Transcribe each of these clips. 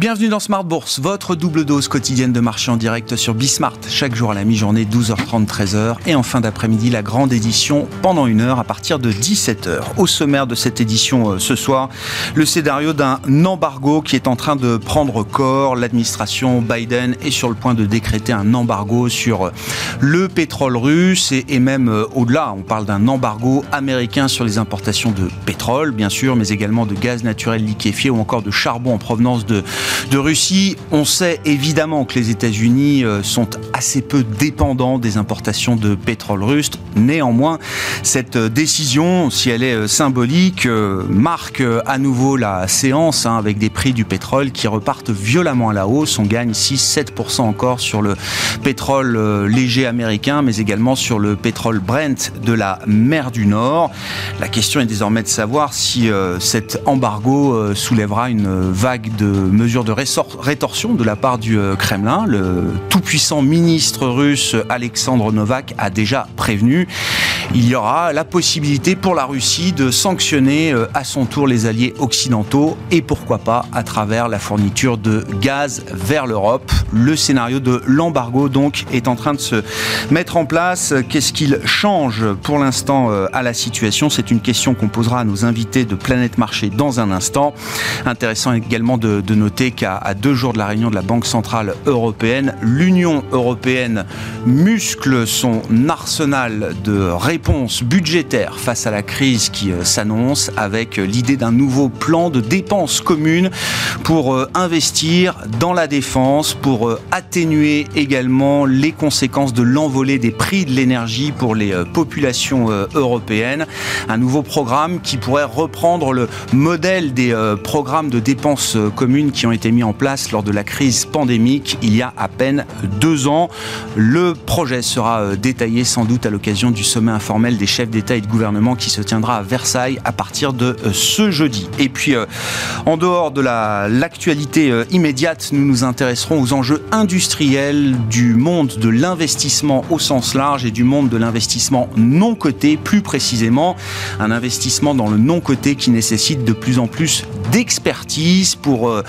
Bienvenue dans Smart Bourse, votre double dose quotidienne de marché en direct sur Bismart. Chaque jour à la mi-journée, 12h30, 13h. Et en fin d'après-midi, la grande édition pendant une heure à partir de 17h. Au sommaire de cette édition euh, ce soir, le scénario d'un embargo qui est en train de prendre corps. L'administration Biden est sur le point de décréter un embargo sur euh, le pétrole russe et, même euh, au-delà. On parle d'un embargo américain sur les importations de pétrole, bien sûr, mais également de gaz naturel liquéfié ou encore de charbon en provenance de de Russie. On sait évidemment que les États-Unis euh, sont assez peu dépendants des importations de pétrole russe. Néanmoins, cette euh, décision, si elle est euh, symbolique, marque à nouveau la séance hein, avec des prix du pétrole qui repartent violemment à la hausse. On gagne 6-7% encore sur le pétrole léger américain, mais également sur le pétrole Brent de la mer du Nord. La question est désormais de savoir si cet embargo soulèvera une vague de mesures de rétorsion de la part du euh, Kremlin. Le tout-puissant ministre russe Alexandre Novak a déjà prévenu. Il y aura la possibilité pour la Russie de sanctionner euh, à son tour les alliés occidentaux et pourquoi pas à travers la fourniture de gaz vers l'Europe. Le scénario de l'embargo donc est en train de se mettre en place. Qu'est-ce qu'il change pour l'instant euh, à la situation? C'est une question qu'on posera à nos invités de Planète Marché dans un instant. Intéressant également de, de noter qu'à deux jours de la réunion de la Banque Centrale Européenne, l'Union Européenne muscle son arsenal de réponses budgétaires face à la crise qui euh, s'annonce avec l'idée d'un nouveau plan de dépenses communes pour euh, investir dans la défense, pour euh, atténuer également les conséquences de l'envolée des prix de l'énergie pour les populations européennes. Un nouveau programme qui pourrait reprendre le modèle des programmes de dépenses communes qui ont été mis en place lors de la crise pandémique il y a à peine deux ans. Le projet sera euh, détaillé sans doute à l'occasion du sommet informel des chefs d'État et de gouvernement qui se tiendra à Versailles à partir de euh, ce jeudi. Et puis, euh, en dehors de l'actualité immédiate, nous nous intéresserons aux enjeux industriels du monde de l'investissement au sens large et du monde de l'investissement non coté, plus précisément un investissement dans le non coté qui nécessite de plus en plus d'expertise pour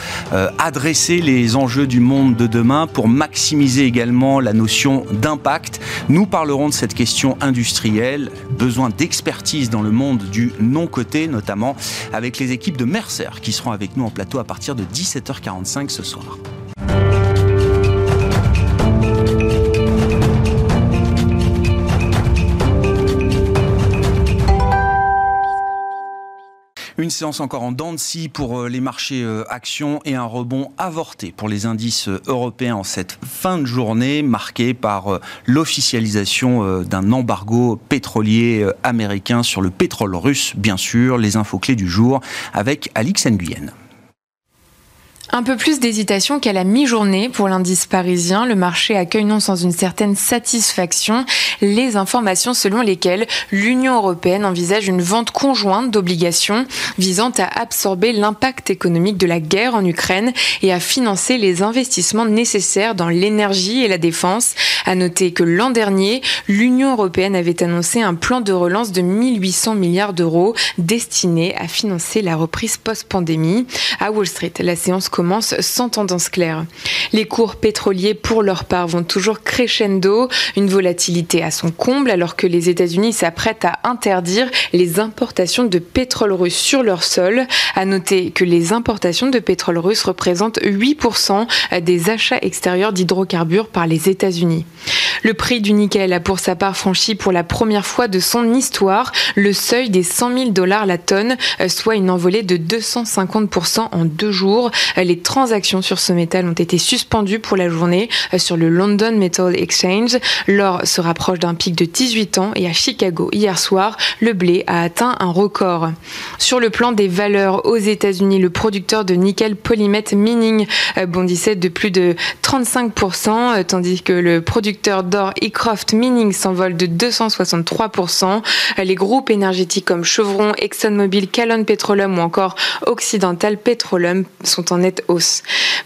adresser les enjeux du monde de demain, pour maximiser également la notion d'impact. Nous parlerons de cette question industrielle, besoin d'expertise dans le monde du non-coté, notamment avec les équipes de Mercer qui seront avec nous en plateau à partir de 17h45 ce soir. Une séance encore en dents de pour euh, les marchés euh, actions et un rebond avorté pour les indices euh, européens en cette fin de journée marquée par l'officialisation d'un embargo pétrolier américain sur le pétrole russe, bien sûr, les infos clés du jour avec Alix Nguyen. Un peu plus d'hésitation qu'à la mi-journée pour l'indice parisien. Le marché accueille non sans une certaine satisfaction les informations selon lesquelles l'Union européenne envisage une vente conjointe d'obligations visant à absorber l'impact économique de la guerre en Ukraine et à financer les investissements nécessaires dans l'énergie et la défense. À noter que l'an dernier, l'Union européenne avait annoncé un plan de relance de 1800 milliards d'euros destiné à financer la reprise post-pandémie. À Wall Street, la séance commence sans tendance claire. Les cours pétroliers, pour leur part, vont toujours crescendo, une volatilité à son comble, alors que les États-Unis s'apprêtent à interdire les importations de pétrole russe sur leur sol. À noter que les importations de pétrole russe représentent 8% des achats extérieurs d'hydrocarbures par les États-Unis. Le prix du nickel a pour sa part franchi pour la première fois de son histoire le seuil des 100 000 dollars la tonne, soit une envolée de 250% en deux jours transactions sur ce métal ont été suspendues pour la journée euh, sur le London Metal Exchange. L'or se rapproche d'un pic de 18 ans et à Chicago hier soir, le blé a atteint un record. Sur le plan des valeurs aux États-Unis, le producteur de nickel Polymet Mining euh, bondissait de plus de 35%, euh, tandis que le producteur d'or Ecroft Mining s'envole de 263%. Les groupes énergétiques comme Chevron, ExxonMobil, Callon Petroleum ou encore Occidental Petroleum sont en net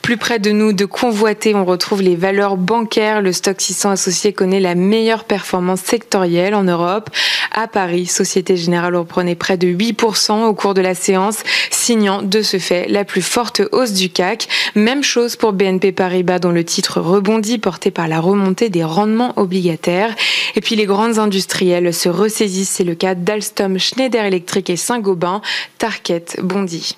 Plus près de nous, de convoiter, on retrouve les valeurs bancaires. Le stock 600 associé connaît la meilleure performance sectorielle en Europe. à Paris. Société Générale reprenait près de 8% au cours de la séance, signant de ce fait la plus forte hausse du CAC. Même chose pour BNP Paribas dont le titre rebondit porté par la remontée des rendements obligataires. Et puis les grandes industrielles se ressaisissent, c'est le cas d'Alstom, Schneider Electric et Saint-Gobain. Target bondit.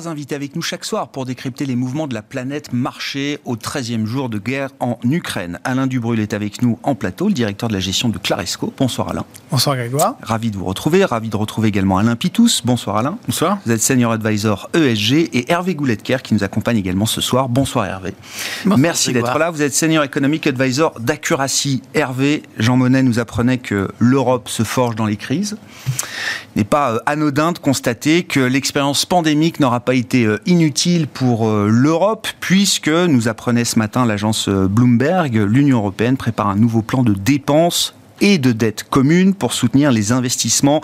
Trois invités avec nous chaque soir pour décrypter les mouvements de la planète marché au 13e jour de guerre en Ukraine. Alain Dubrul est avec nous en plateau, le directeur de la gestion de Claresco. Bonsoir Alain. Bonsoir Grégoire. Ravi de vous retrouver. Ravi de retrouver également Alain Pitous. Bonsoir Alain. Bonsoir. Vous êtes senior advisor ESG et Hervé Gouletker qui nous accompagne également ce soir. Bonsoir Hervé. Merci d'être là. Vous êtes senior economic advisor d'Accuracy. Hervé, Jean Monnet nous apprenait que l'Europe se forge dans les crises. Il n'est pas euh, anodin de constater que l'expérience pandémique n'aura pas été euh, inutile pour euh, l'Europe, puisque, nous apprenait ce matin l'agence euh, Bloomberg, l'Union européenne prépare un nouveau plan de dépenses et de dettes communes pour soutenir les investissements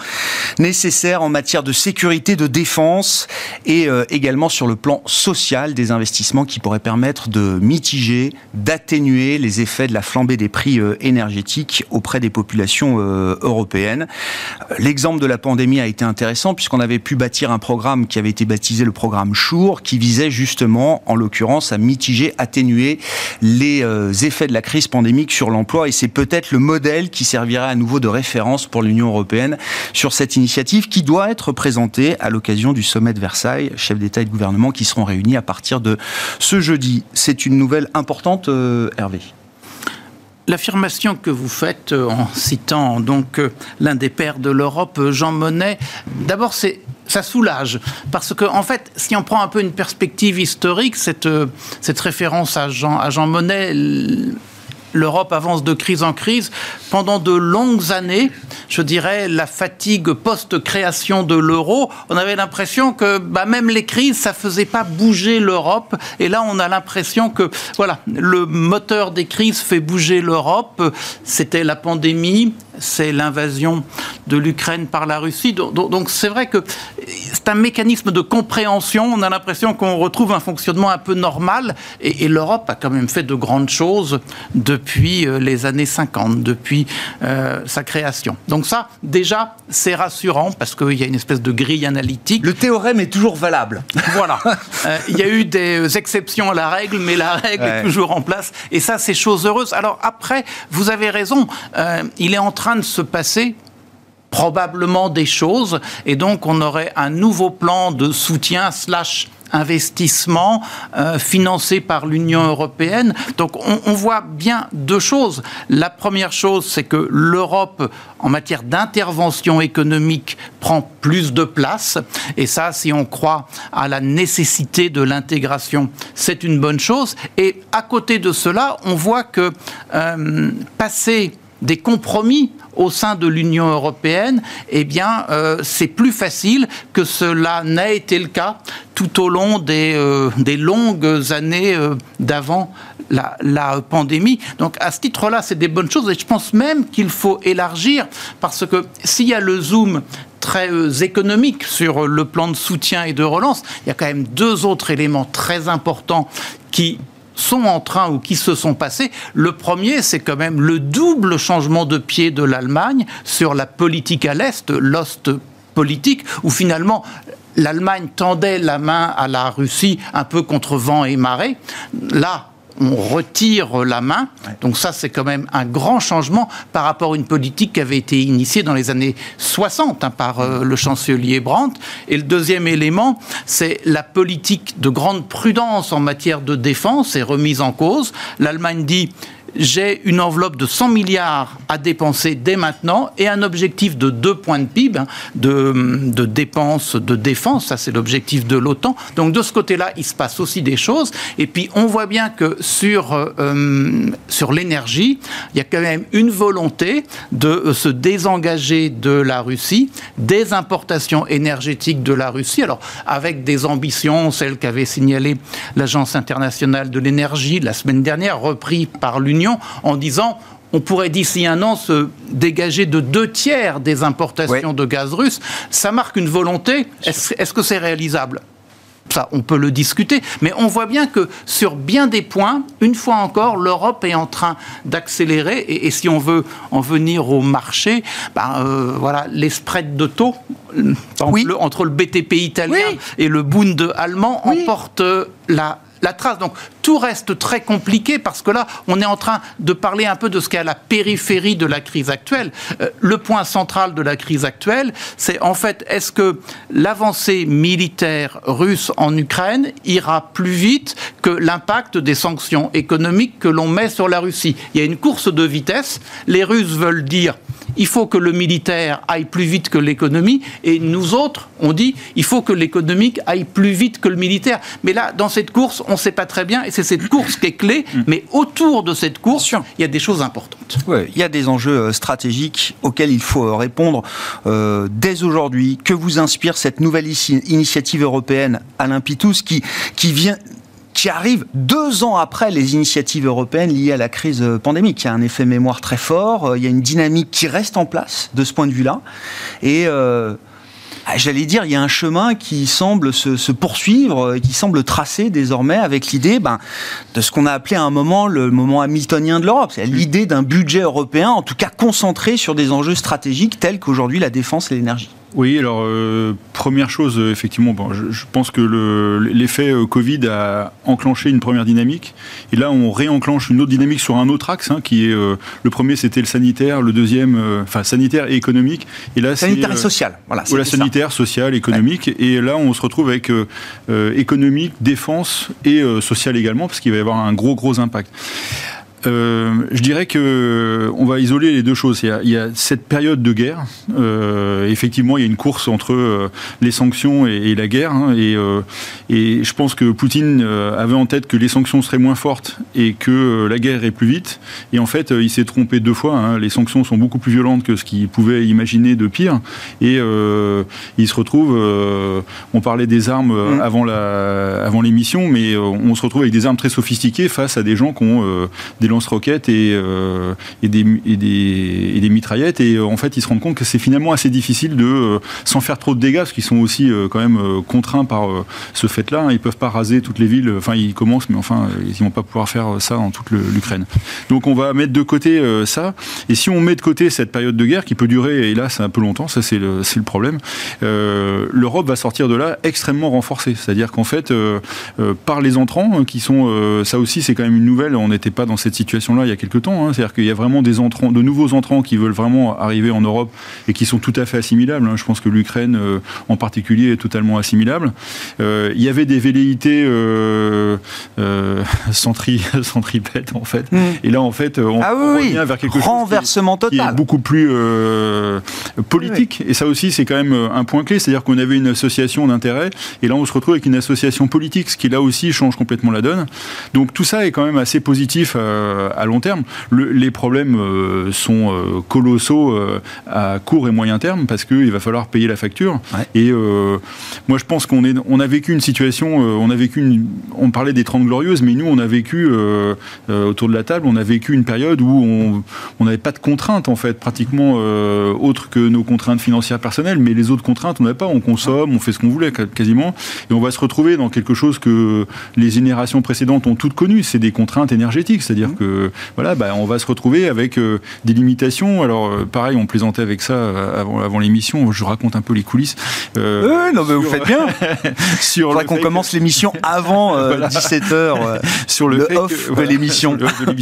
nécessaires en matière de sécurité, de défense et euh, également sur le plan social des investissements qui pourraient permettre de mitiger, d'atténuer les effets de la flambée des prix euh, énergétiques auprès des populations euh, européennes. L'exemple de la pandémie a été intéressant puisqu'on avait pu bâtir un programme qui avait été baptisé le programme Chour qui visait justement en l'occurrence à mitiger, atténuer les effets de la crise pandémique sur l'emploi et c'est peut-être le modèle qui servira à nouveau de référence pour l'Union européenne sur cette initiative qui doit être présentée à l'occasion du sommet de Versailles, chefs d'État et de gouvernement qui seront réunis à partir de ce jeudi. C'est une nouvelle importante, euh, Hervé. L'affirmation que vous faites euh, en citant donc euh, l'un des pères de l'Europe, Jean Monnet, d'abord ça soulage. Parce que, en fait, si on prend un peu une perspective historique, cette, référence à Jean Monnet l'Europe avance de crise en crise. Pendant de longues années, je dirais, la fatigue post-création de l'euro, on avait l'impression que bah, même les crises, ça faisait pas bouger l'Europe. Et là, on a l'impression que voilà, le moteur des crises fait bouger l'Europe. C'était la pandémie, c'est l'invasion de l'Ukraine par la Russie. Donc c'est vrai que c'est un mécanisme de compréhension. On a l'impression qu'on retrouve un fonctionnement un peu normal. Et, l'Europe a quand même fait de grandes choses depuis euh, les années 50, depuis euh, sa création. Donc ça, déjà, c'est rassurant parce qu'il y a une espèce de grille analytique. Le théorème est toujours valable. Voilà. Euh, il y a eu des exceptions à la règle, mais la règle est toujours en place. Et ça, c'est chose heureuse. Alors après, vous avez raison. il est en train de se passer probablement des choses et donc on aurait un nouveau plan de soutien slash investissement euh, financé par l'Union européenne. Donc on, voit bien deux choses. La première chose, c'est que l'Europe, en matière d'intervention économique, prend plus de place. Et ça, si on croit à la nécessité de l'intégration, c'est une bonne chose. Et à côté de cela, on voit que euh, passer des compromis au sein de l'Union européenne, eh bien, euh, c'est plus facile que cela n'a été le cas tout au long des, euh, longues années euh, d'avant la, pandémie. Donc, à ce titre-là, c'est des bonnes choses et je pense même qu'il faut élargir parce que s'il y a le zoom très économique sur le plan de soutien et de relance, il y a quand même deux autres éléments très importants qui sont en train ou qui se sont passés. Le premier, c'est quand même le double changement de pied de l'Allemagne sur la politique à l'Est, l'Ost politique, où finalement l'Allemagne tendait la main à la Russie un peu contre vent et marée. Là, on retire la main. Donc ça, c'est quand même un grand changement par rapport à une politique qui avait été initiée dans les années 60 hein, par euh, le chancelier Brandt. Et le deuxième élément, c'est la politique de grande prudence en matière de défense est remise en cause. L'Allemagne dit j'ai une enveloppe de 100 milliards à dépenser dès maintenant et un objectif de 2 points de PIB hein, de, dépenses de défense. Ça, c'est l'objectif de l'OTAN. Donc, de ce côté-là, il se passe aussi des choses. Et puis, on voit bien que sur, euh, sur l'énergie, il y a quand même une volonté de euh, se désengager de la Russie, des importations énergétiques de la Russie. Alors, avec des ambitions, celles qu'avait signalées l'Agence internationale de l'énergie la semaine dernière, repris par l'Union en disant on pourrait d'ici un an se dégager de deux tiers des importations de gaz russe. Ça marque une volonté. Est-ce que c'est réalisable? Ça, on peut le discuter, mais on voit bien que sur bien des points, une fois encore, l'Europe est en train d'accélérer. Et, si on veut en venir au marché, ben, euh, voilà, les spreads de taux entre le BTP italien et le Bund allemand emportent la la trace. Donc tout reste très compliqué parce que là, on est en train de parler un peu de ce qui est à la périphérie de la crise actuelle. Euh, le point central de la crise actuelle, c'est en fait, est-ce que l'avancée militaire russe en Ukraine ira plus vite que l'impact des sanctions économiques que l'on met sur la Russie? Il y a une course de vitesse. Les Russes veulent dire il faut que le militaire aille plus vite que l'économie, et nous autres, on dit, il faut que l'économique aille plus vite que le militaire. Mais là, dans cette course, on ne sait pas très bien, et c'est cette course qui est clé, mm. mais autour de cette course, il y a des choses importantes. il y a des enjeux euh, stratégiques auxquels il faut euh, répondre euh, dès aujourd'hui. Que vous inspire cette nouvelle initiative européenne, Alain Pitous, qui, qui vient qui arrive deux ans après les initiatives européennes liées à la crise pandémique. Il y a un effet mémoire très fort, euh, il y a une dynamique qui reste en place de ce point de vue-là. Et euh, ah, j'allais dire, il y a un chemin qui semble se, poursuivre, qui semble tracer désormais avec l'idée ben, de ce qu'on a appelé à un moment le moment hamiltonien de l'Europe. C'est l'idée d'un budget européen, en tout cas concentré sur des enjeux stratégiques tels qu'aujourd'hui la défense et l'énergie. Oui, alors euh, première chose, euh, effectivement, bon, je, pense que l'effet euh, Covid a enclenché une première dynamique, et là on réenclenche une autre dynamique sur un autre axe, hein, qui est le premier c'était le sanitaire, le deuxième, enfin sanitaire et économique, et là sanitaire et social, voilà. Voilà, sanitaire, social, économique, et là on se retrouve avec économique, défense et social également, parce qu'il va y avoir un gros gros impact. Euh, je dirais que on va isoler les deux choses. Il y a, cette période de guerre. Euh, effectivement, il y a une course entre euh, les sanctions et, la guerre. Hein, et, et, je pense que Poutine avait en tête que les sanctions seraient moins fortes et que la guerre irait plus vite. Et en fait, il s'est trompé deux fois. Hein. Les sanctions sont beaucoup plus violentes que ce qu'il pouvait imaginer de pire. Et il se retrouve. on parlait des armes avant la, avant l'émission, mais on se retrouve avec des armes très sophistiquées face à des gens qui ont des lance-roquettes euh, et, des, des, mitraillettes. Et euh, en fait, ils se rendent compte que c'est finalement assez difficile de, euh, sans faire trop de dégâts, parce qu'ils sont aussi quand même contraints par ce fait-là. Hein. Ils peuvent pas raser toutes les villes. Enfin, ils commencent, mais enfin, ils vont pas pouvoir faire ça en toute l'Ukraine. Donc, on va mettre de côté ça. Et si on met de côté cette période de guerre qui peut durer, et là, c'est un peu longtemps, ça c'est le, problème, l'Europe va sortir de là extrêmement renforcée. C'est-à-dire qu'en fait, par les entrants, qui sont, ça aussi, c'est quand même une nouvelle. On n'était pas dans cette situation-là il y a quelques temps. Hein. C'est-à-dire qu'il y a vraiment des entrants, de nouveaux entrants qui veulent vraiment arriver en Europe et qui sont tout à fait assimilables. Hein. Je pense que l'Ukraine, euh, en particulier, est totalement assimilable. Euh, il y avait des velléités euh, euh centripètes, en fait. Mmh. Et là, en fait, on, ah revient vers quelque Renversement chose qui, total. est beaucoup plus politique. Et ça aussi, c'est quand même un point clé. C'est-à-dire qu'on avait une association d'intérêts et là, on se retrouve avec une association politique, ce qui là aussi change complètement la donne. Donc tout ça est quand même assez positif euh, à long terme. les problèmes euh, sont euh, colossaux à court et moyen terme parce qu'il va falloir payer la facture. Et moi, je pense qu'on est, on a vécu une situation, on a vécu, une, on parlait des 30 glorieuses, mais nous, on a vécu autour de la table, on a vécu une période où on n'avait pas de contraintes en fait, pratiquement autres que nos contraintes financières personnelles, mais les autres contraintes, on n'avait pas. On consomme, on fait ce qu'on voulait quasiment, et on va se retrouver dans quelque chose que les générations précédentes ont toutes connu, c'est des contraintes énergétiques, c'est-à-dire que voilà, bah, on va se retrouver avec euh, des limitations. Alors euh, pareil, on plaisantait avec ça euh, avant, avant l'émission. Je raconte un peu les coulisses. non, mais vous faites bien. sur le qu'on commence l'émission avant 17 h sur le, off de l'émission.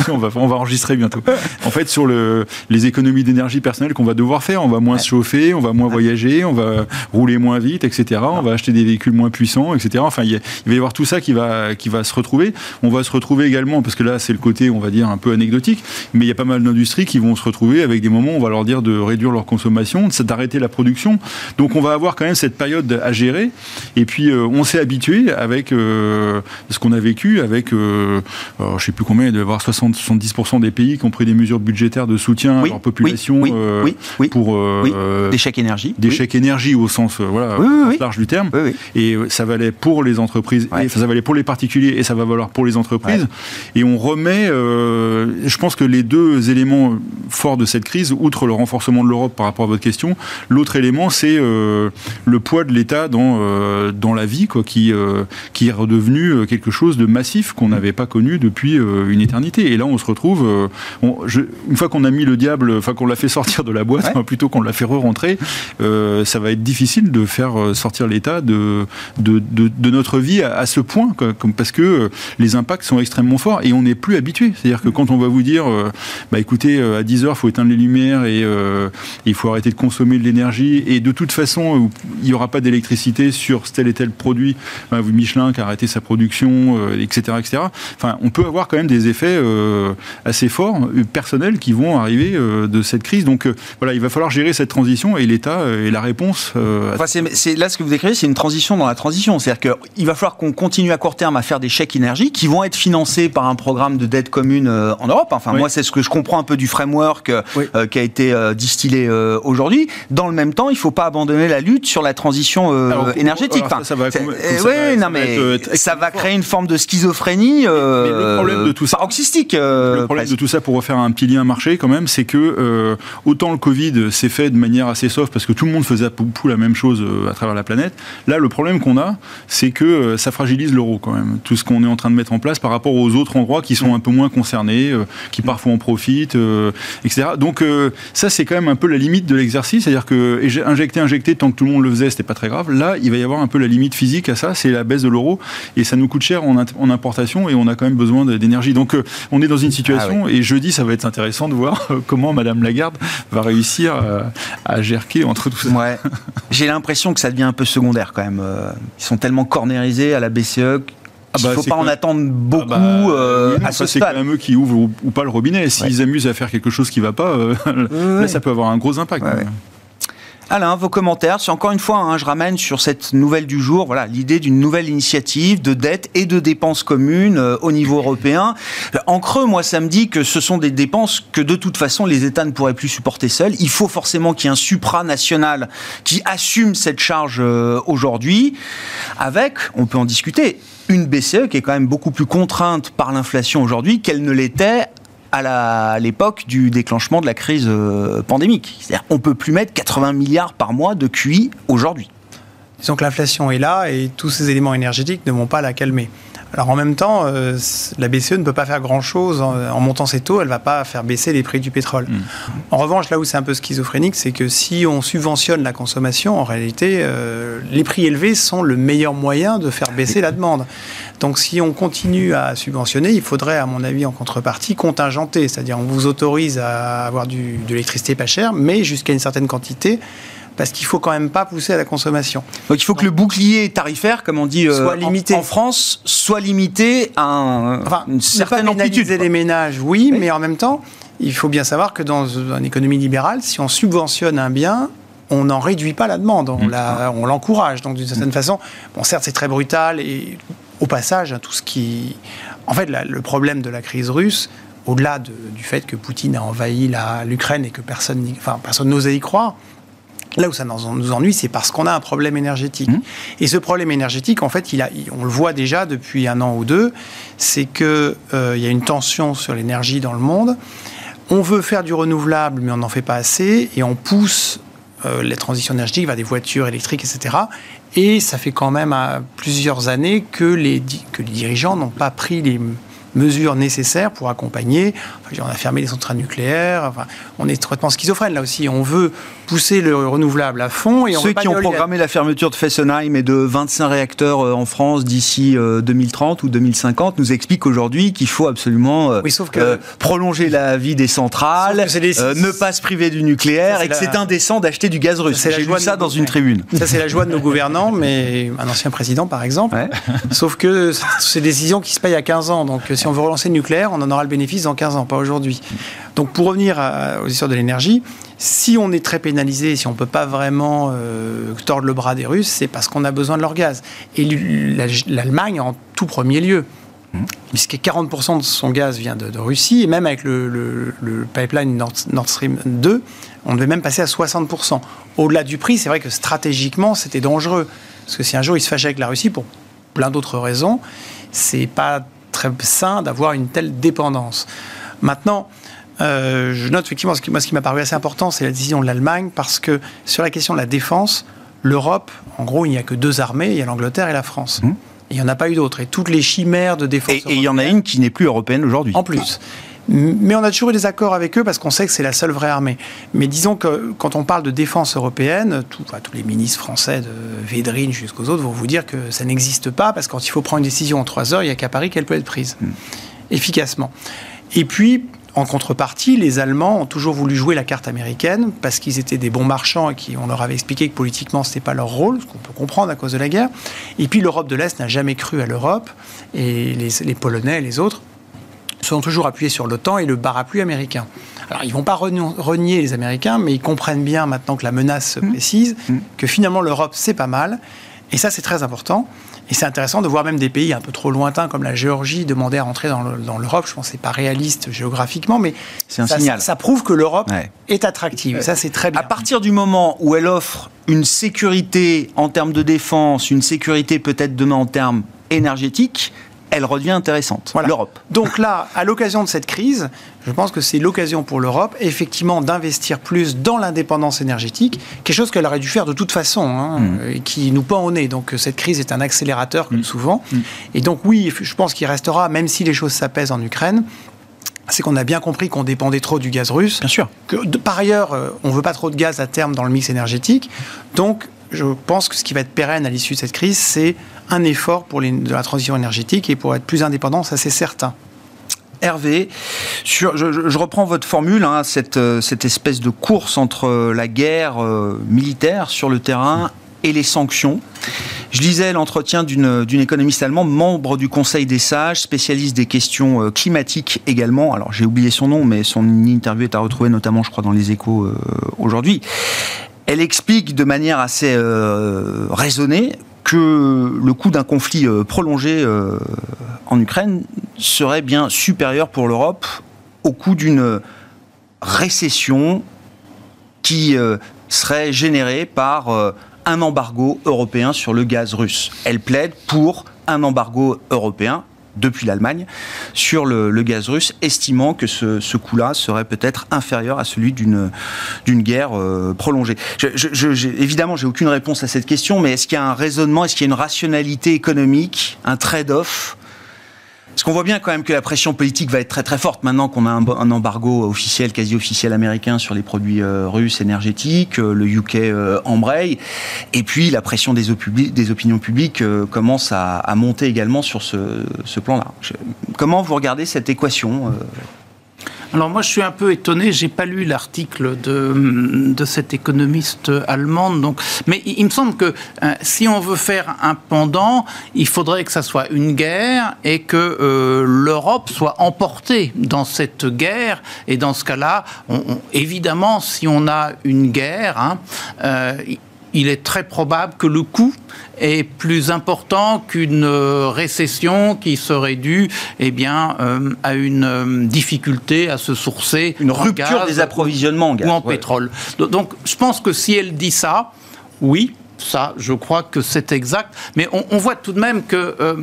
on va, on va enregistrer bientôt. En fait, sur le, les économies d'énergie personnelle qu'on va devoir faire, on va moins se chauffer, on va moins voyager, on va rouler moins vite, etc. On va acheter des véhicules moins puissants, etc. Enfin, il, il va y avoir tout ça qui va, qui va se retrouver. On va se retrouver également, parce que là, c'est le côté, on va dire, un peu anecdotique, mais il y a pas mal d'industries qui vont se retrouver avec des moments où on va leur dire de réduire leur consommation, d'arrêter la production. Donc on va avoir quand même cette période à gérer. Et puis euh, on s'est habitué avec euh, ce qu'on a vécu, avec, euh, alors, je sais plus combien, il doit y avoir 60-70% des pays qui ont pris des mesures budgétaires de soutien à leur population pour des chèques énergie. Des chèques énergie au sens voilà, large du terme. Et ça valait pour les entreprises, et ça valait pour les particuliers, et ça va valoir pour les entreprises. Et on remet je pense que les deux éléments forts de cette crise, outre le renforcement de l'Europe par rapport à votre question, l'autre élément, c'est le poids de l'État dans, dans la vie, quoi, qui, qui est redevenu quelque chose de massif qu'on n'avait pas connu depuis une éternité. Et là, on se retrouve, une fois qu'on a mis le diable, enfin qu'on l'a fait sortir de la boîte, plutôt qu'on l'a fait re-rentrer, ça va être difficile de faire sortir l'État de, de, de, notre vie à, ce point, comme, parce que les impacts sont extrêmement forts et on n'est plus habitué. C'est-à-dire que quand on va vous dire, euh, bah écoutez, euh, à 10 heures, il faut éteindre les lumières et euh, il faut arrêter de consommer de l'énergie et de toute façon, il n'y aura pas d'électricité sur tel et tel produit. Michelin qui a arrêté sa production, etc., etc. Enfin, on peut avoir quand même des effets assez forts, personnels, qui vont arriver de cette crise. Donc voilà, il va falloir gérer cette transition et l'État est la réponse. Là ce que vous décrivez, c'est une transition dans la transition. C'est-à-dire qu'il va falloir qu'on continue à court terme à faire des chèques énergie qui vont être financés par un programme de dette commune euh, en Europe. Enfin, moi, c'est ce que je comprends un peu du framework euh, qui a été euh, distillé aujourd'hui. Dans le même temps, il ne faut pas abandonner la lutte sur la transition énergétique. ça, va, oui, non, mais ça va créer une forme de schizophrénie mais le problème de tout ça, paroxystique. le problème de tout ça, pour refaire un petit lien marché quand même, c'est que autant le Covid s'est fait de manière assez soft parce que tout le monde faisait à pou la même chose à travers la planète. Là, le problème qu'on a, c'est que ça fragilise l'euro quand même. Tout ce qu'on est en train de mettre en place par rapport aux autres endroits qui sont un peu moins concernés, euh, qui parfois en profitent, euh, etc. Donc euh, ça, c'est quand même un peu la limite de l'exercice. C'est-à-dire que injecter, injecter, tant que tout le monde le faisait, c'était pas très grave. Là, il va y avoir un peu la limite physique à ça, c'est la baisse de l'euro. Et ça nous coûte cher en, importation et on a quand même besoin d'énergie. Donc on est dans une situation, ah et jeudi, ça va être intéressant de voir comment Madame Lagarde va réussir à, gerquer entre tout ça. Ouais. J'ai l'impression que ça devient un peu secondaire quand même. Ils sont tellement cornérisés à la BCE ah bah, il ne faut pas en attendre beaucoup ah bah, euh, à ce C'est quand même eux qui ouvrent ou, pas le robinet. S'ils amusent à faire quelque chose qui ne va pas, euh, là, ça peut avoir un gros impact. Alain, vos commentaires. C'est encore une fois, hein, je ramène sur cette nouvelle du jour, voilà, l'idée d'une nouvelle initiative de dette et de dépenses communes euh, au niveau européen. En creux, moi, ça me dit que ce sont des dépenses que de toute façon les États ne pourraient plus supporter seuls. Il faut forcément qu'il y ait un supranational qui assume cette charge aujourd'hui, avec, on peut en discuter, une BCE qui est quand même beaucoup plus contrainte par l'inflation aujourd'hui qu'elle ne l'était à l'époque du déclenchement de la crise euh, pandémique. C'est-à-dire on peut plus mettre 80 milliards par mois de QI aujourd'hui. Disons que l'inflation est là et tous ces éléments énergétiques ne vont pas la calmer. Alors en même temps, euh, la BCE ne peut pas faire grand-chose en, montant ses taux, elle ne va pas faire baisser les prix du pétrole. Mm. En revanche, là où c'est un peu schizophrénique, c'est que si on subventionne la consommation, en réalité, euh, les prix élevés sont le meilleur moyen de faire baisser la demande. Donc si on continue à subventionner, il faudrait, à mon avis, en contrepartie, contingenter, c'est-à-dire on vous autorise à avoir de l'électricité pas chère, mais jusqu'à une certaine quantité parce qu'il faut quand même pas pousser à la consommation. Donc il faut que le bouclier tarifaire, comme on dit euh, limité. En, France, soit limité à un, une certaine amplitude. les ménages, oui, mais en même temps, il faut bien savoir que dans une économie libérale, si on subventionne un bien, on n'en réduit pas la demande, on mmh. l'encourage. Donc d'une certaine mmh. façon, bon, certes c'est très brutal et au passage, hein, tout ce qui, en fait, le problème de la crise russe, au-delà du fait que Poutine a envahi l'Ukraine et que personne, enfin, personne n'osait y croire, Là où ça nous ennuie, c'est parce qu'on a un problème énergétique. Mmh. Et ce problème énergétique, en fait, il a, on le voit déjà depuis un an ou deux, c'est qu'il euh, y a une tension sur l'énergie dans le monde. On veut faire du renouvelable, mais on n'en fait pas assez, et on pousse euh, les transitions énergétiques vers des voitures électriques, etc. Et ça fait quand même euh, plusieurs années que les, que les dirigeants n'ont pas pris les mesures nécessaires pour accompagner. on a fermé les centrales nucléaires. Enfin, on est complètement schizophrène là aussi. On veut pousser le renouvelable à fond. Et Ceux qui ont programmé la fermeture de Fessenheim et de 25 réacteurs euh, en France d'ici 2030 euh, ou 2050 nous expliquent aujourd'hui qu'il faut absolument euh, prolonger la vie des centrales, ne pas se priver du nucléaire et que c'est indécent d'acheter du gaz russe. J'ai lu ça dans une tribune. Ça, c'est la joie de nos gouvernants, mais un ancien président, par exemple. Sauf que c'est des décisions qui se payent à 15 ans. Donc, si on veut relancer le nucléaire, on en aura le bénéfice dans 15 ans, pas aujourd'hui. Donc, pour revenir aux histoires de l'énergie, si on est très pénalisé, si on ne peut pas vraiment euh, tordre le bras des Russes, c'est parce qu'on a besoin de leur gaz. Et l'Allemagne en tout premier lieu. Mmh. Puisque 40% de son gaz vient de, Russie, et même avec le, pipeline Nord, Stream 2, on devait même passer à 60%. Au-delà du prix, c'est vrai que stratégiquement, c'était dangereux. Parce que si un jour il se fâchait avec la Russie, pour plein d'autres raisons, c'est pas très sain d'avoir une telle dépendance. Maintenant, euh, je note effectivement, ce qui, moi, ce qui m'a paru assez important, c'est la décision de l'Allemagne, parce que sur la question de la défense, l'Europe, en gros, il n'y a que deux armées, il y a l'Angleterre et la France. Mmh. il n'y en a pas eu d'autres. Et toutes les chimères de défense. Et, il y en a une qui n'est plus européenne aujourd'hui. En plus. Mais on a toujours eu des accords avec eux parce qu'on sait que c'est la seule vraie armée. Mais disons que quand on parle de défense européenne, tous les ministres français de Védrine jusqu'aux autres vont vous dire que ça n'existe pas parce que quand il faut prendre une décision en trois heures, il n'y a qu'à Paris qu'elle peut être prise mmh. efficacement. Et puis, en contrepartie, les Allemands ont toujours voulu jouer la carte américaine parce qu'ils étaient des bons marchands et qu'on leur avait expliqué que politiquement ce n'était pas leur rôle, ce qu'on peut comprendre à cause de la guerre. Et puis l'Europe de l'Est n'a jamais cru à l'Europe et les, les Polonais et les autres sont toujours appuyés sur l'OTAN et le parapluie américain. Alors, ils ne vont pas renier les Américains, mais ils comprennent bien maintenant que la menace se mmh. précise, mmh. que finalement l'Europe, c'est pas mal. Et ça, c'est très important. Et c'est intéressant de voir même des pays un peu trop lointains comme la Géorgie demander à rentrer dans l'Europe. Je pense que ce n'est pas réaliste géographiquement, mais un ça, signal. Ça, prouve que l'Europe est attractive. ça, c'est très bien. À partir du moment où elle offre une sécurité en termes de défense, une sécurité peut-être demain en termes énergétiques, elle redevient intéressante, l'Europe. Donc là, à l'occasion de cette crise, je pense que c'est l'occasion pour l'Europe, effectivement, d'investir plus dans l'indépendance énergétique, quelque chose qu'elle aurait dû faire de toute façon, hein, mm. et qui nous pend au nez. Donc cette crise est un accélérateur, comme mm. souvent. Mm. Et donc oui, je pense qu'il restera, même si les choses s'apaisent en Ukraine, c'est qu'on a bien compris qu'on dépendait trop du gaz russe. Bien sûr. Que, par ailleurs, euh, on ne veut pas trop de gaz à terme dans le mix énergétique. Donc, je pense que ce qui va être pérenne à l'issue de cette crise, c'est un effort pour la transition énergétique et pour être plus indépendant, ça c'est certain. Hervé, je, reprends votre formule, hein, cette, euh, cette, espèce de course entre la guerre euh, militaire sur le terrain et les sanctions. Je lisais l'entretien d'une économiste allemande, membre du Conseil des sages, spécialiste des questions euh, climatiques également. Alors j'ai oublié son nom, mais son interview est à retrouver notamment, je crois, dans les échos aujourd'hui. Elle explique de manière assez raisonnée que le coût d'un conflit euh, prolongé euh, en Ukraine serait bien supérieur pour l'Europe au coût d'une récession qui euh, serait générée par un embargo européen sur le gaz russe. Elle plaide pour un embargo européen depuis l'Allemagne sur le, gaz russe, estimant que ce, coût-là serait peut-être inférieur à celui d'une guerre euh, prolongée. Je, je, évidemment, j'ai aucune réponse à cette question, mais est-ce qu'il y a un raisonnement, est-ce qu'il y a une rationalité économique, un trade-off qu'on voit bien quand même que la pression politique va être très très forte maintenant qu'on a un, embargo officiel, quasi officiel américain sur les produits euh, russes énergétiques, euh, le UK euh, embraye, et puis la pression des, opinions publiques commence à, monter également sur ce plan-là. Comment vous regardez cette équation alors moi, je suis un peu étonné. J'ai pas lu l'article de, de cette économiste allemande. Donc, mais il, me semble que euh, si on veut faire un pendant, il faudrait que ça soit une guerre et que euh, l'Europe soit emportée dans cette guerre. Et dans ce cas-là, évidemment, si on a une guerre, hein, euh, il est très probable que le coût est plus important qu'une euh, récession qui serait due eh bien, euh, à une euh, difficulté à se sourcer. Une rupture des approvisionnements en gaz. Ou en pétrole. Donc je pense que si elle dit ça, oui, ça, je crois que c'est exact. Mais on, voit tout de même que euh,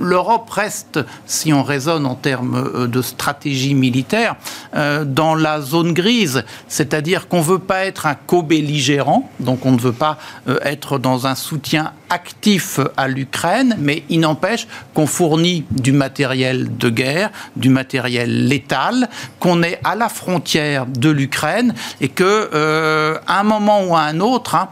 l'Europe reste, si on raisonne en termes euh, de stratégie militaire, euh, dans la zone grise. C'est-à-dire qu'on ne veut pas être un co-belligérant, donc on ne veut pas être dans un soutien actif à l'Ukraine, mais il n'empêche qu'on fournit du matériel de guerre, du matériel létal, qu'on est à la frontière de l'Ukraine et que, à un moment ou à un autre, hein,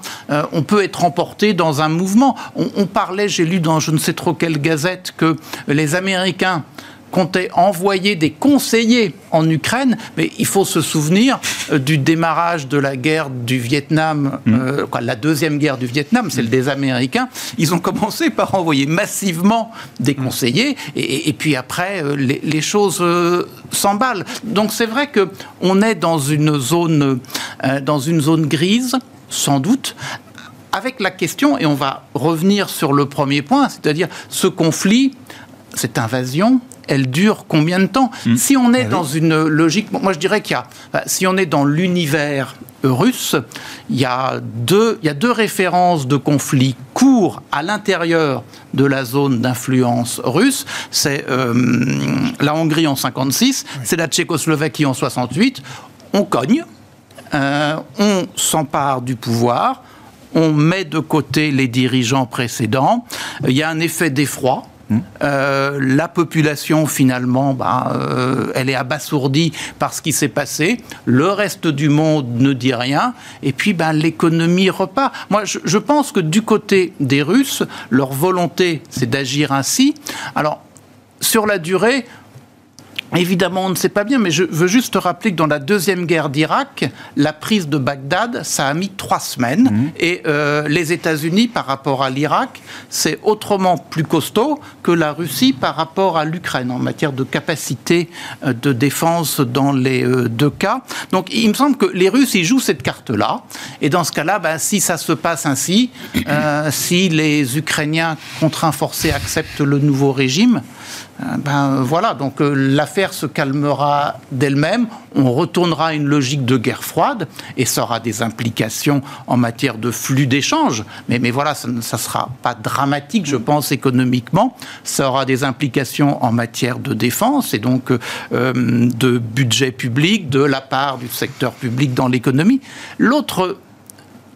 on peut être emporté dans un mouvement. On, parlait, j'ai lu dans je ne sais trop quelle gazette, que les Américains comptaient envoyer des conseillers en Ukraine, mais il faut se souvenir euh, du démarrage de la guerre du Vietnam, mm. euh, la deuxième guerre du Vietnam, celle des Américains. Ils ont commencé par envoyer massivement des conseillers, et, puis après, euh, les, choses s'emballent. Donc c'est vrai que on est dans une zone, dans une zone grise, sans doute, avec la question, et on va revenir sur le premier point, c'est-à-dire ce conflit, cette invasion, elle dure combien de temps hmm. Si on est ah dans une logique, moi je dirais qu'il y a, si on est dans l'univers russe, il y, a deux, il y a deux références de conflits courts à l'intérieur de la zone d'influence russe. C'est euh, la Hongrie en 56, c'est la Tchécoslovaquie en 68. On cogne, euh, on s'empare du pouvoir, on met de côté les dirigeants précédents. Il y a un effet d'effroi euh, la population, finalement, bah, euh, elle est abasourdie par ce qui s'est passé. Le reste du monde ne dit rien. Et puis, bah, l'économie repart. Moi, je, je pense que du côté des Russes, leur volonté, c'est d'agir ainsi. Alors, sur la durée, Évidemment, on ne sait pas bien, mais je veux juste rappeler que dans la deuxième guerre d'Irak, la prise de Bagdad, ça a mis trois semaines. Mhm. Et euh, les États-Unis, par rapport à l'Irak, c'est autrement plus costaud que la Russie par rapport à l'Ukraine en matière de capacité euh, de défense dans les euh, deux cas. Donc, il me semble que les Russes, ils jouent cette carte-là. Et dans ce cas-là, ben, si ça se passe ainsi, si les Ukrainiens contraints forcés acceptent le nouveau régime, euh, ben voilà, donc euh, l'affaire se calmera d'elle-même, on retournera à une logique de guerre froide et ça aura des implications en matière de flux d'échanges. Mais, mais voilà, ça ne sera pas dramatique, je pense, économiquement. Ça aura des implications en matière de défense et donc euh, de budget public de la part du secteur public dans l'économie. L'autre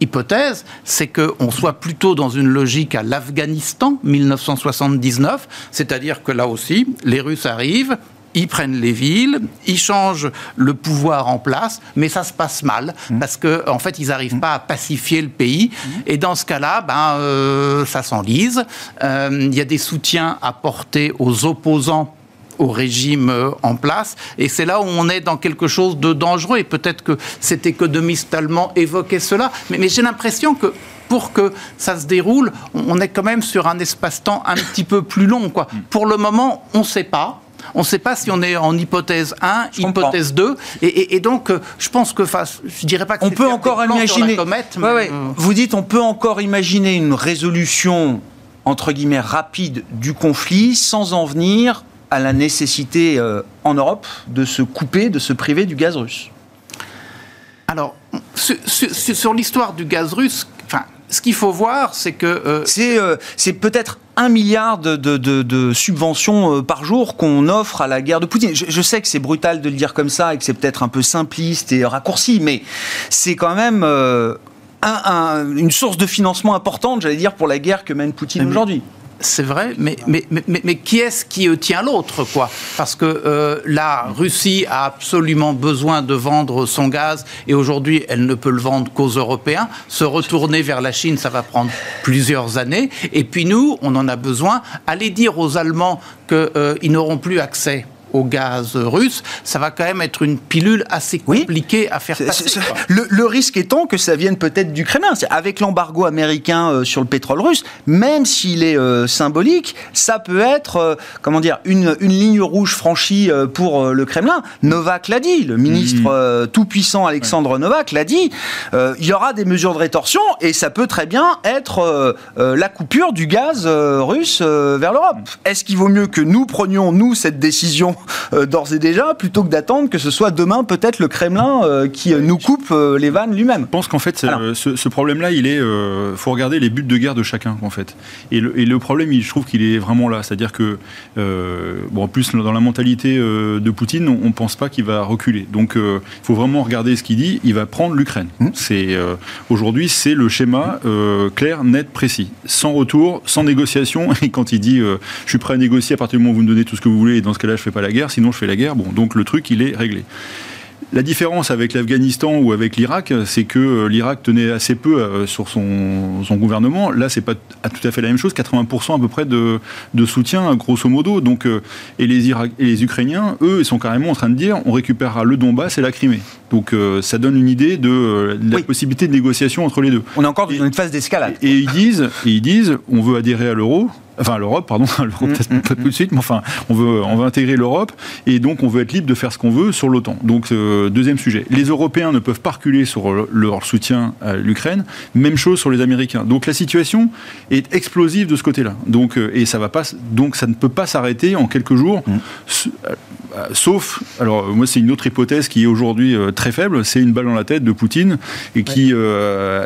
hypothèse, c'est qu'on soit plutôt dans une logique à l'Afghanistan 1979, c'est-à-dire que là aussi, les Russes arrivent, ils prennent les villes, ils changent le pouvoir en place, mais ça se passe mal mmh. parce qu'en en fait, ils n'arrivent mmh. pas à pacifier le pays. Mmh. Et dans ce cas-là, ben, euh, ça s'enlise. Euh, il y a des soutiens apportés aux opposants au régime euh, en place. Et c'est là où on est dans quelque chose de dangereux. Et peut-être que cet économiste allemand évoquait cela. Mais, j'ai l'impression que pour que ça se déroule, on est quand même sur un espace-temps un petit peu plus long. Quoi. Pour le moment, on ne sait pas. On ne sait pas si on est en hypothèse 1, hypothèse 2. Et, donc, euh, je pense que, je dirais pas que on peut encore imaginer. Euh, Vous dites, on peut encore imaginer une résolution entre guillemets rapide du conflit sans en venir à la nécessité euh, en Europe de se couper, de se priver du gaz russe Alors, sur, l'histoire du gaz russe, enfin, ce qu'il faut voir, c'est que... Euh, euh, c'est peut-être un milliard de, subventions par jour qu'on offre à la guerre de Poutine. Je, sais que c'est brutal de le dire comme ça et que c'est peut-être un peu simpliste et raccourci, mais c'est quand même... une source de financement importante, j'allais dire, pour la guerre que mène Poutine aujourd'hui. C'est vrai, mais, qui est-ce qui tient l'autre, quoi? Parce que euh, la Russie a absolument besoin de vendre son gaz et aujourd'hui, elle ne peut le vendre qu'aux Européens. Se retourner vers la Chine, ça va prendre plusieurs années. Et puis nous, on en a besoin. Aller dire aux Allemands qu'ils euh, n'auront plus accès au gaz russe, ça va quand même être une pilule assez compliquée à faire passer. Le, risque étant que ça vienne peut-être du Kremlin. Avec l'embargo américain euh, sur le pétrole russe, même s'il est euh, symbolique, ça peut être, euh, comment dire, une, une, ligne rouge franchie pour le Kremlin. Novak l'a dit, le ministre mmh. tout-puissant Alexandre Novak l'a dit, il y aura des mesures de rétorsion et ça peut très bien être la coupure du gaz russe vers l'Europe. Est-ce qu'il vaut mieux que nous prenions, nous, cette décision d'ores et déjà, plutôt que d'attendre que ce soit demain peut-être le Kremlin euh, qui euh, nous coupe les vannes lui-même. Je pense qu'en fait, ce, problème-là, il est, faut regarder les buts de guerre de chacun en fait. Et le, problème, je trouve qu'il est vraiment là, c'est-à-dire que, bon, en plus dans la mentalité de Poutine, on, ne pense pas qu'il va reculer. Donc, il faut vraiment regarder ce qu'il dit. Il va prendre l'Ukraine. Mmh. C'est aujourd'hui, c'est le schéma clair, net, précis, sans retour, sans négociation. Et quand il dit, je suis prêt à négocier à partir du moment où vous me donnez tout ce que vous voulez, et dans ce cas-là, je fais pas la guerre, sinon je fais la guerre. Bon, donc le truc, il est réglé. La différence avec l'Afghanistan ou avec l'Irak, c'est que euh, l'Irak tenait assez peu euh, sur son, gouvernement. Là, c'est pas tout à fait la même chose. 80% à peu près de, soutien, grosso modo. Donc, euh, et, les et les Ukrainiens, eux, ils sont carrément en train de dire on récupérera le Donbass et la Crimée. Donc ça donne une idée de, la possibilité de négociation entre les deux. On est encore dans une phase d'escalade. Et, ils disent, et ils disent, on veut adhérer à l'euro, enfin l'Europe, pardon, l'Europe mm, pas mm, tout de suite, mais enfin, on veut, on veut intégrer l'Europe et donc on veut être libre de faire ce qu'on veut sur l'OTAN. Donc euh, deuxième sujet, les Européens ne peuvent pas reculer sur leur soutien à l'Ukraine. Même chose sur les Américains. Donc la situation est explosive de ce côté-là. Donc euh, et ça va pas, donc ça ne peut pas s'arrêter en quelques jours, mm. euh, sauf, alors moi c'est une autre hypothèse qui est aujourd'hui très faible, c'est une balle dans la tête de Poutine et qui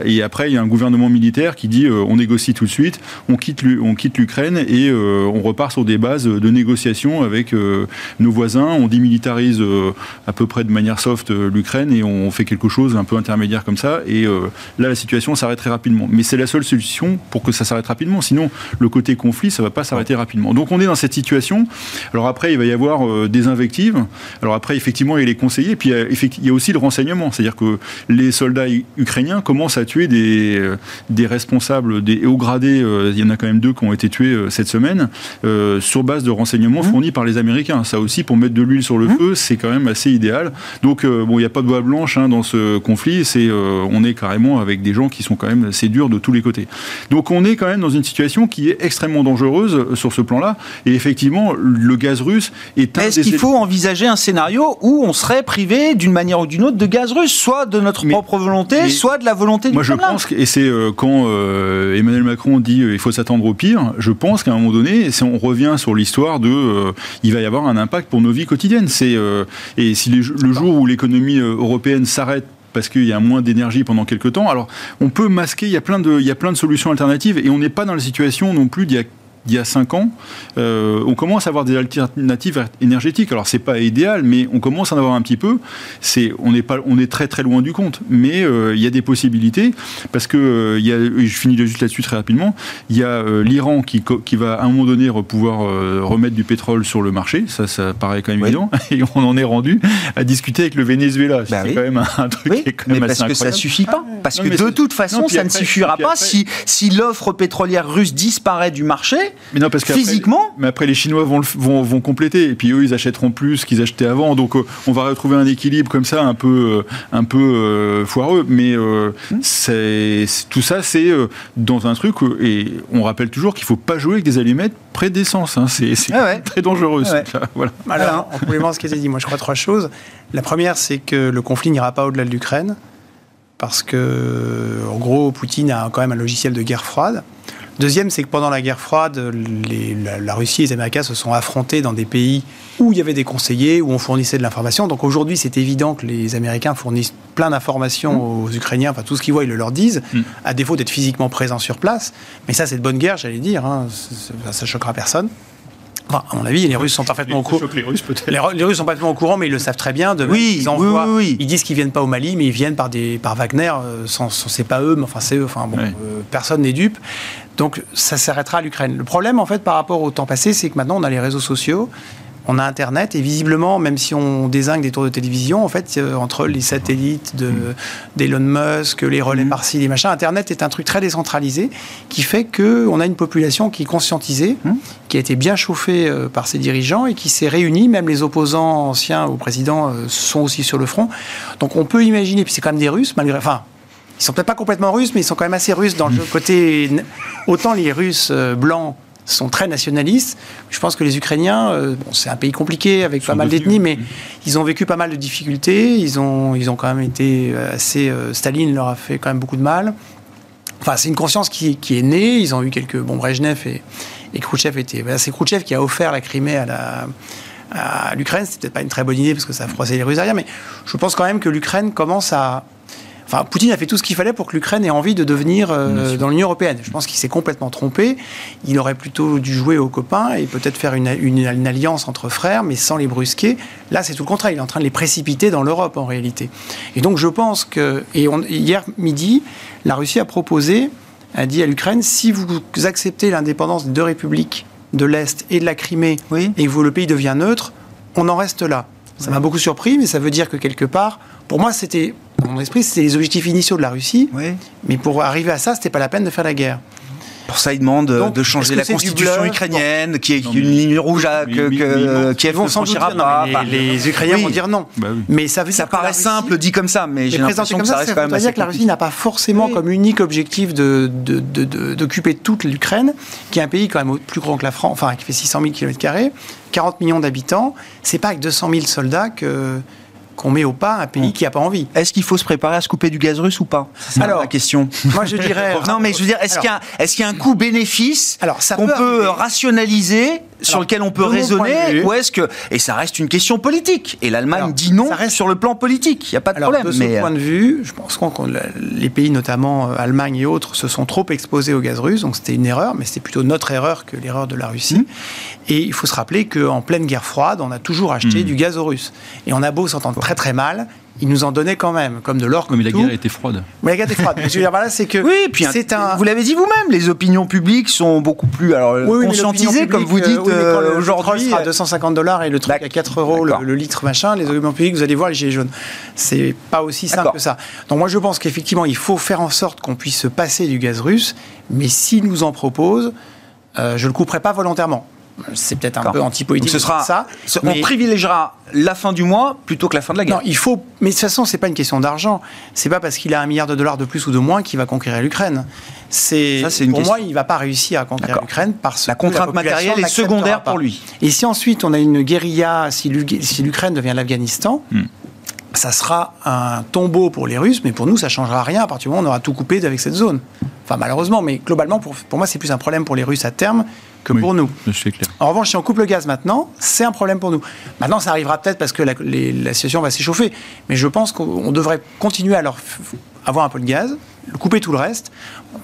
et après il y a un gouvernement militaire qui dit on négocie tout de suite, on quitte on quitte l'Ukraine et euh, on repart sur des bases de négociation avec euh, nos voisins. On démilitarise euh, à peu près de manière soft l'Ukraine et on fait quelque chose un peu intermédiaire comme ça. Et là, la situation s'arrête très rapidement. Mais c'est la seule solution pour que ça s'arrête rapidement. Sinon, le côté conflit, ça va pas s'arrêter rapidement. Donc on est dans cette situation. Alors après, il va y avoir des invectives. Alors après, effectivement, il y a les conseillers. Puis il y a aussi le renseignement. C'est-à-dire que les soldats ukrainiens commencent à tuer des, des responsables, des hauts gradés. Il y en a quand même deux qui ont été tués euh, cette semaine euh, sur base de renseignements mmh. fournis par les Américains. Ça aussi, pour mettre de l'huile sur le mmh. feu, c'est quand même assez idéal. Donc, euh, bon, il n'y a pas de voie blanche hein, dans ce conflit. C'est, on est carrément avec des gens qui sont quand même assez durs de tous les côtés. Donc, on est quand même dans une situation qui est extrêmement dangereuse sur ce plan-là. Et effectivement, le gaz russe est un. Est-ce qu'il faut envisager un scénario où on serait privé d'une manière ou d'une autre de gaz russe, soit de notre propre volonté, soit de la volonté du Moi, je pense, que, et c'est quand Emmanuel Macron dit il faut s'attendre au pire, je pense qu'à un moment donné, si on revient sur l'histoire de, euh, il va y avoir un impact pour nos vies quotidiennes. C'est euh, et si le jour où l'économie euh, européenne s'arrête parce qu'il y a moins d'énergie pendant quelques temps. Alors, on peut masquer, il y a plein de, il y a plein de solutions alternatives et on n'est pas dans la situation non plus d'il y a il y a 5 ans, euh, on commence à avoir des alternatives énergétiques. Alors c'est pas idéal, mais on commence à en avoir un petit peu. C'est, on est pas, on est très très loin du compte, mais euh, il y a des possibilités parce que euh, il y a, je finis juste là-dessus très rapidement. Il y a l'Iran qui, qui va à un moment donné pouvoir remettre du pétrole sur le marché. Ça, ça paraît quand même évident. Et on en est rendu à discuter avec le Venezuela. Bah c'est quand même un, truc qui est quand mais même parce que ça suffit pas. Parce que de toute façon, ça ne suffira pas si si l'offre pétrolière russe disparaît du marché mais non, parce physiquement. mais après, les Chinois vont, vont, vont, compléter. Et puis eux, ils achèteront plus qu'ils achetaient avant. Donc, euh, on va retrouver un équilibre comme ça, un peu, euh, un peu euh, foireux. Mais hmm. c'est tout ça, c'est dans un truc. et on rappelle toujours qu'il ne faut pas jouer avec des allumettes près d'essence. Hein. C'est ah très dangereux. voilà. Alors, en complément ce qui a été dit, moi, je crois trois choses. La première, c'est que le conflit n'ira pas au-delà de l'Ukraine. Parce que, en gros, Poutine a quand même un logiciel de guerre froide. Deuxième, c'est que pendant la guerre froide, la, Russie et les Américains se sont affrontés dans des pays où il y avait des conseillers, où on fournissait de l'information. Donc aujourd'hui, c'est évident que les Américains fournissent plein d'informations mmh. aux Ukrainiens. Enfin, tout ce qu'ils voient, ils le leur disent, mmh. à défaut d'être physiquement présents sur place. Mais ça, c'est de bonne guerre, j'allais dire. Hein. Ça, ne choquera personne. Enfin, à mon avis, les Russes sont parfaitement au courant. Les Russes, les, les Russes sont parfaitement au courant, mais ils le savent très bien. De oui, ils, envoient, oui, oui, ils disent qu'ils viennent pas au Mali, mais ils viennent par des par Wagner. Euh, sans, c'est pas eux, mais enfin c'est eux. Enfin bon, euh, personne n'est dupe. Donc ça s'arrêtera à l'Ukraine. Le problème, en fait, par rapport au temps passé, c'est que maintenant, on a les réseaux sociaux, on a Internet, et visiblement, même si on désingue des tours de télévision, en fait, euh, entre les satellites mm. d'Elon Musk, les relais mm. par-ci, les machins, Internet est un truc très décentralisé qui fait qu'on a une population qui est conscientisée, mm. qui a été bien chauffée euh, par ses dirigeants et qui s'est réunie, même les opposants anciens au président euh, sont aussi sur le front. Donc on peut imaginer, puis c'est quand même des Russes, malgré... Enfin, ils sont peut-être pas complètement russes, mais ils sont quand même assez russes dans le mm. côté. Autant les Russes blancs sont très nationalistes. Je pense que les Ukrainiens, euh, bon, c'est un pays compliqué avec pas mal d'ethnies, mais mm. ils ont vécu pas mal de difficultés. Ils ont, ils ont quand même été assez. Euh, Staline leur a fait quand même beaucoup de mal. Enfin, c'est une conscience qui, qui, est née. Ils ont eu quelques. Bon, Brejnev et, et Khrouchtchev étaient. c'est Khrouchtchev qui a offert la Crimée à la à l'Ukraine. C'était peut-être pas une très bonne idée parce que ça a froissé les Russes derrière, mais je pense quand même que l'Ukraine commence à, Enfin, Poutine a fait tout ce qu'il fallait pour que l'Ukraine ait envie de devenir euh, dans l'Union européenne. Je pense qu'il s'est complètement trompé. Il aurait plutôt dû jouer aux copains et peut-être faire une, alliance entre frères, mais sans les brusquer. Là, c'est tout le contraire. Il est en train de les précipiter dans l'Europe, en réalité. Et donc, je pense que. Et hier midi, la Russie a proposé, a dit à l'Ukraine si vous acceptez l'indépendance des deux républiques de l'Est et de la Crimée, et que le pays devient neutre, on en reste là. Ça m'a beaucoup surpris, mais ça veut dire que quelque part, pour moi, c'était dans mon esprit, c'était les objectifs initiaux de la Russie. Mais pour arriver à ça, c'était pas la peine de faire la guerre. Pour ça, ils demandent de changer la constitution ukrainienne, qui est une ligne rouge à, que, Kiev ne franchira pas. Les, Ukrainiens vont dire non. Bah mais ça, ça paraît simple dit comme ça, mais j'ai l'impression que ça reste quand même assez dire que la Russie n'a pas forcément comme unique objectif d'occuper toute l'Ukraine, qui est un pays quand même plus grand que la France, enfin qui fait 600 000 km, 40 millions d'habitants. C'est pas avec 200 000 soldats que qu'on met au pas un pays hmm. qui n'a pas envie. Est-ce qu'il faut se préparer à se couper du gaz russe ou pas? C'est la question. Moi, je dirais. non, mais je veux dire, est-ce qu'il y, a un coût bénéfice qu'on peut, rationaliser sur lequel on peut raisonner ou est-ce que et ça reste une question politique. Et l'Allemagne dit non reste... sur le plan politique. Il n'y a pas de problème de ce point de vue je pense que les pays notamment euh, Allemagne et autres se sont trop exposés au gaz russe. Donc c'était une erreur mais c'était plutôt notre erreur que l'erreur de la Russie. Mmh. et il faut se rappeler qu'en pleine guerre froide on a toujours acheté mmh. du gaz russe et on a beau s'entendre très très mal ils nous en donnaient quand même, comme de l'or. Mais la guerre était froide. Mais la guerre était froide. Mais je veux dire là, c'est que. Oui, puis c'est un. Vous l'avez dit vous-même, les opinions publiques sont beaucoup plus alors, conscientisées, comme vous dites euh, aujourd'hui. sera à 250 dollars et le truc à 4 euros le, litre machin, les opinions publiques, vous allez voir les gilets jaunes. C'est pas aussi simple que ça. Donc moi, je pense qu'effectivement, il faut faire en sorte qu'on puisse se passer du gaz russe, mais s'ils nous en proposent, euh, je le couperai pas volontairement c'est peut-être un peu antipolitique. Ce sera ça. On privilégiera la fin du mois plutôt que la fin de la guerre. Non, il faut. Mais de toute façon, c'est pas une question d'argent. C'est pas parce qu'il a un milliard de dollars de plus ou de moins qu'il va conquérir l'Ukraine. C'est pour moi, il va pas réussir à conquérir l'Ukraine parce la contrainte matérielle est secondaire pour lui. Et si ensuite on a une guérilla, si l'Ukraine devient l'Afghanistan. Hmm. ça sera un tombeau pour les Russes, mais pour nous, ça changera rien à partir du moment où on aura tout coupé avec cette zone. Enfin, malheureusement, mais globalement, pour, pour moi, c'est plus un problème pour les Russes à terme que pour nous. En revanche, si on coupe le gaz maintenant, c'est un problème pour nous. Maintenant, ça arrivera peut-être parce que la, situation va s'échauffer. Mais je pense qu'on devrait continuer à leur avoir un peu de gaz, couper tout le reste.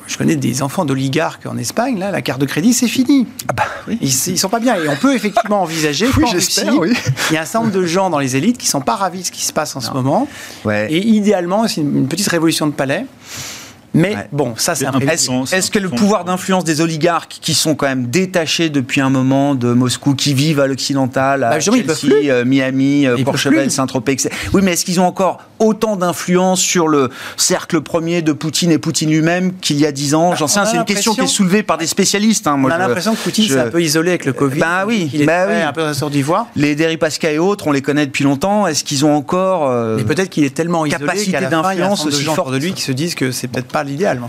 Je connais des enfants d'oligarques en Espagne, là, la carte de crédit, c'est fini. Ah bah, ils, ils, sont pas bien. Et on peut effectivement envisager oui, j'espère, oui. il y a un certain nombre de gens dans les élites qui sont pas ravis de ce qui se passe en ce moment. Et idéalement, c'est une petite révolution de palais. Mais bon, ça c'est un Est-ce que le pouvoir d'influence des oligarques qui sont quand même détachés depuis un moment de Moscou, qui vivent à l'occidental, à bah, Chelsea, euh, Miami, euh, Courchevel, Saint-Tropez, oui, mais est-ce qu'ils ont encore autant d'influence sur le cercle premier de Poutine et Poutine lui-même qu'il y a dix ans? J'en sais, c'est une question qui est soulevée par des spécialistes. Hein, on a l'impression que Poutine s'est un peu isolé avec le Covid. Bah oui, il est bah oui. un peu sort d'ivoire. Les Deripaska et autres, on les connaît depuis longtemps. Est-ce qu'ils ont encore euh, peut-être qu'il est tellement isolé qu'à d'influence aussi forte de lui qui se disent que c'est peut-être pas l'idéal.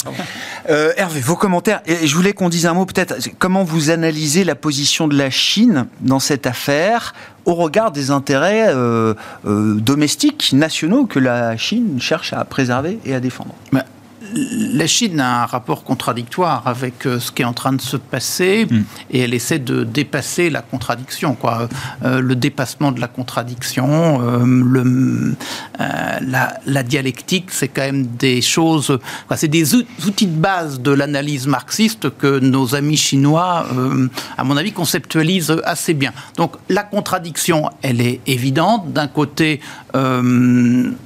Euh, Hervé, vos commentaires. Et je voulais qu'on dise un mot peut-être. Comment vous analysez la position de la Chine dans cette affaire au regard des intérêts euh, euh, domestiques, nationaux que la Chine cherche à préserver et à défendre? La Chine a un rapport contradictoire avec euh, ce qui est en train de se passer mm. et elle essaie de dépasser la contradiction. Quoi. Euh, le dépassement de la contradiction, euh, le, la, dialectique, c'est quand même des choses, c'est des outils de base de l'analyse marxiste que nos amis chinois, à mon avis, conceptualisent assez bien. Donc la contradiction, elle est évidente. D'un côté,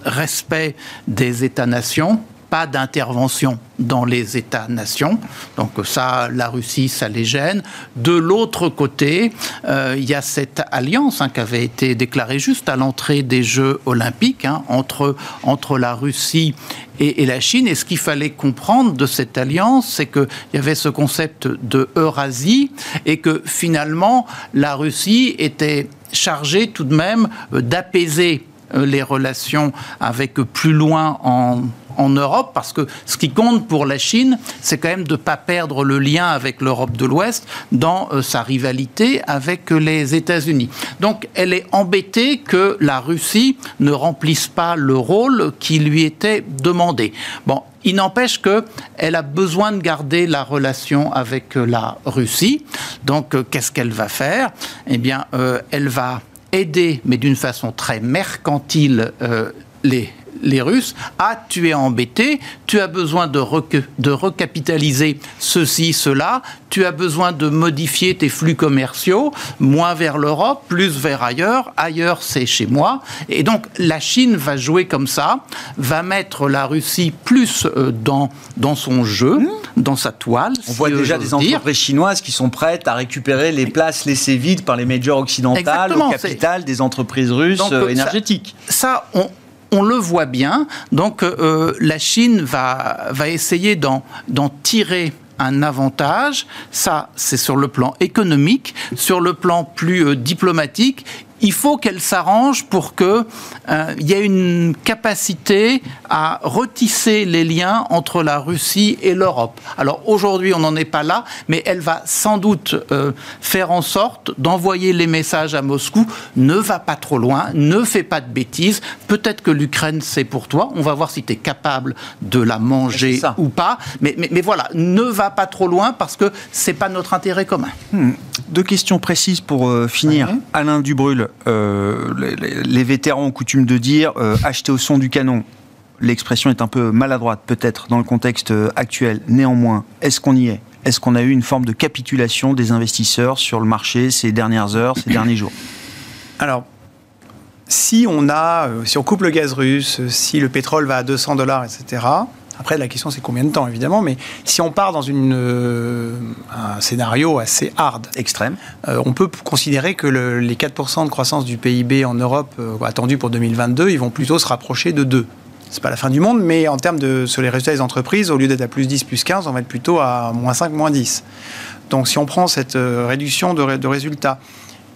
respect des États-nations pas d'intervention dans les États-nations. Donc ça, la Russie, ça les gêne. De l'autre côté, euh, il y a cette alliance hein, qui avait été déclarée juste à l'entrée des Jeux olympiques hein, entre, entre la Russie et, la Chine. Et ce qu'il fallait comprendre de cette alliance, c'est qu'il y avait ce concept de Eurasie et que finalement, la Russie était chargée tout de même euh, d'apaiser euh, les relations avec plus loin en en Europe, parce que ce qui compte pour la Chine, c'est quand même de ne pas perdre le lien avec l'Europe de l'Ouest dans euh, sa rivalité avec les États-Unis. Donc elle est embêtée que la Russie ne remplisse pas le rôle qui lui était demandé. Bon, il n'empêche qu'elle a besoin de garder la relation avec euh, la Russie. Donc, euh, qu'est-ce qu'elle va faire? Eh bien, elle va aider, mais d'une façon très mercantile, les les Russes, ah, tu es embêté, tu as besoin de, de recapitaliser ceci, cela, tu as besoin de modifier tes flux commerciaux, moins vers l'Europe, plus vers ailleurs, ailleurs c'est chez moi. Et donc la Chine va jouer comme ça, va mettre la Russie plus euh, dans, dans son jeu, mmh. dans sa toile. On voit déjà des entreprises chinoises qui sont prêtes à récupérer les places laissées vides par les majors occidentales au capital des entreprises russes euh, énergétiques. Ça, ça on, on le voit bien. Donc euh, la Chine va, va essayer d'en tirer un avantage. Ça, c'est sur le plan économique. Sur le plan plus euh, diplomatique, il faut qu'elle s'arrange pour qu'il euh, y ait une capacité à retisser les liens entre la Russie et l'Europe. Alors aujourd'hui, on n'en est pas là, mais elle va sans doute euh, faire en sorte d'envoyer les messages à Moscou ne va pas trop loin, ne fais pas de bêtises. Peut-être que l'Ukraine, c'est pour toi. On va voir si tu es capable de la manger ou pas. Mais, mais, voilà, ne va pas trop loin parce que c'est pas notre intérêt commun. Hmm. Deux questions précises pour euh, finir. Alain Dubrul, euh, les, vétérans ont coutume de dire euh, acheter au son du canon. L'expression est un peu maladroite peut-être dans le contexte euh, actuel. Néanmoins, est-ce qu'on y est? Est-ce qu'on a eu une forme de capitulation des investisseurs sur le marché ces dernières heures, ces derniers jours? Alors, si on a, si on coupe le gaz russe, si le pétrole va à 200 dollars, etc., après, la question, c'est combien de temps, évidemment. Mais si on part dans une, euh, un scénario assez hard, extrême, euh, on peut considérer que les 4% de croissance du PIB en Europe euh, attendus pour 2022, ils vont plutôt se rapprocher de 2 c'est pas la fin du monde, mais en termes de sur les résultats des entreprises, au lieu d'être à plus 10, plus 15, on va être plutôt à moins 5, moins 10. Donc si on prend cette réduction de, de, résultats,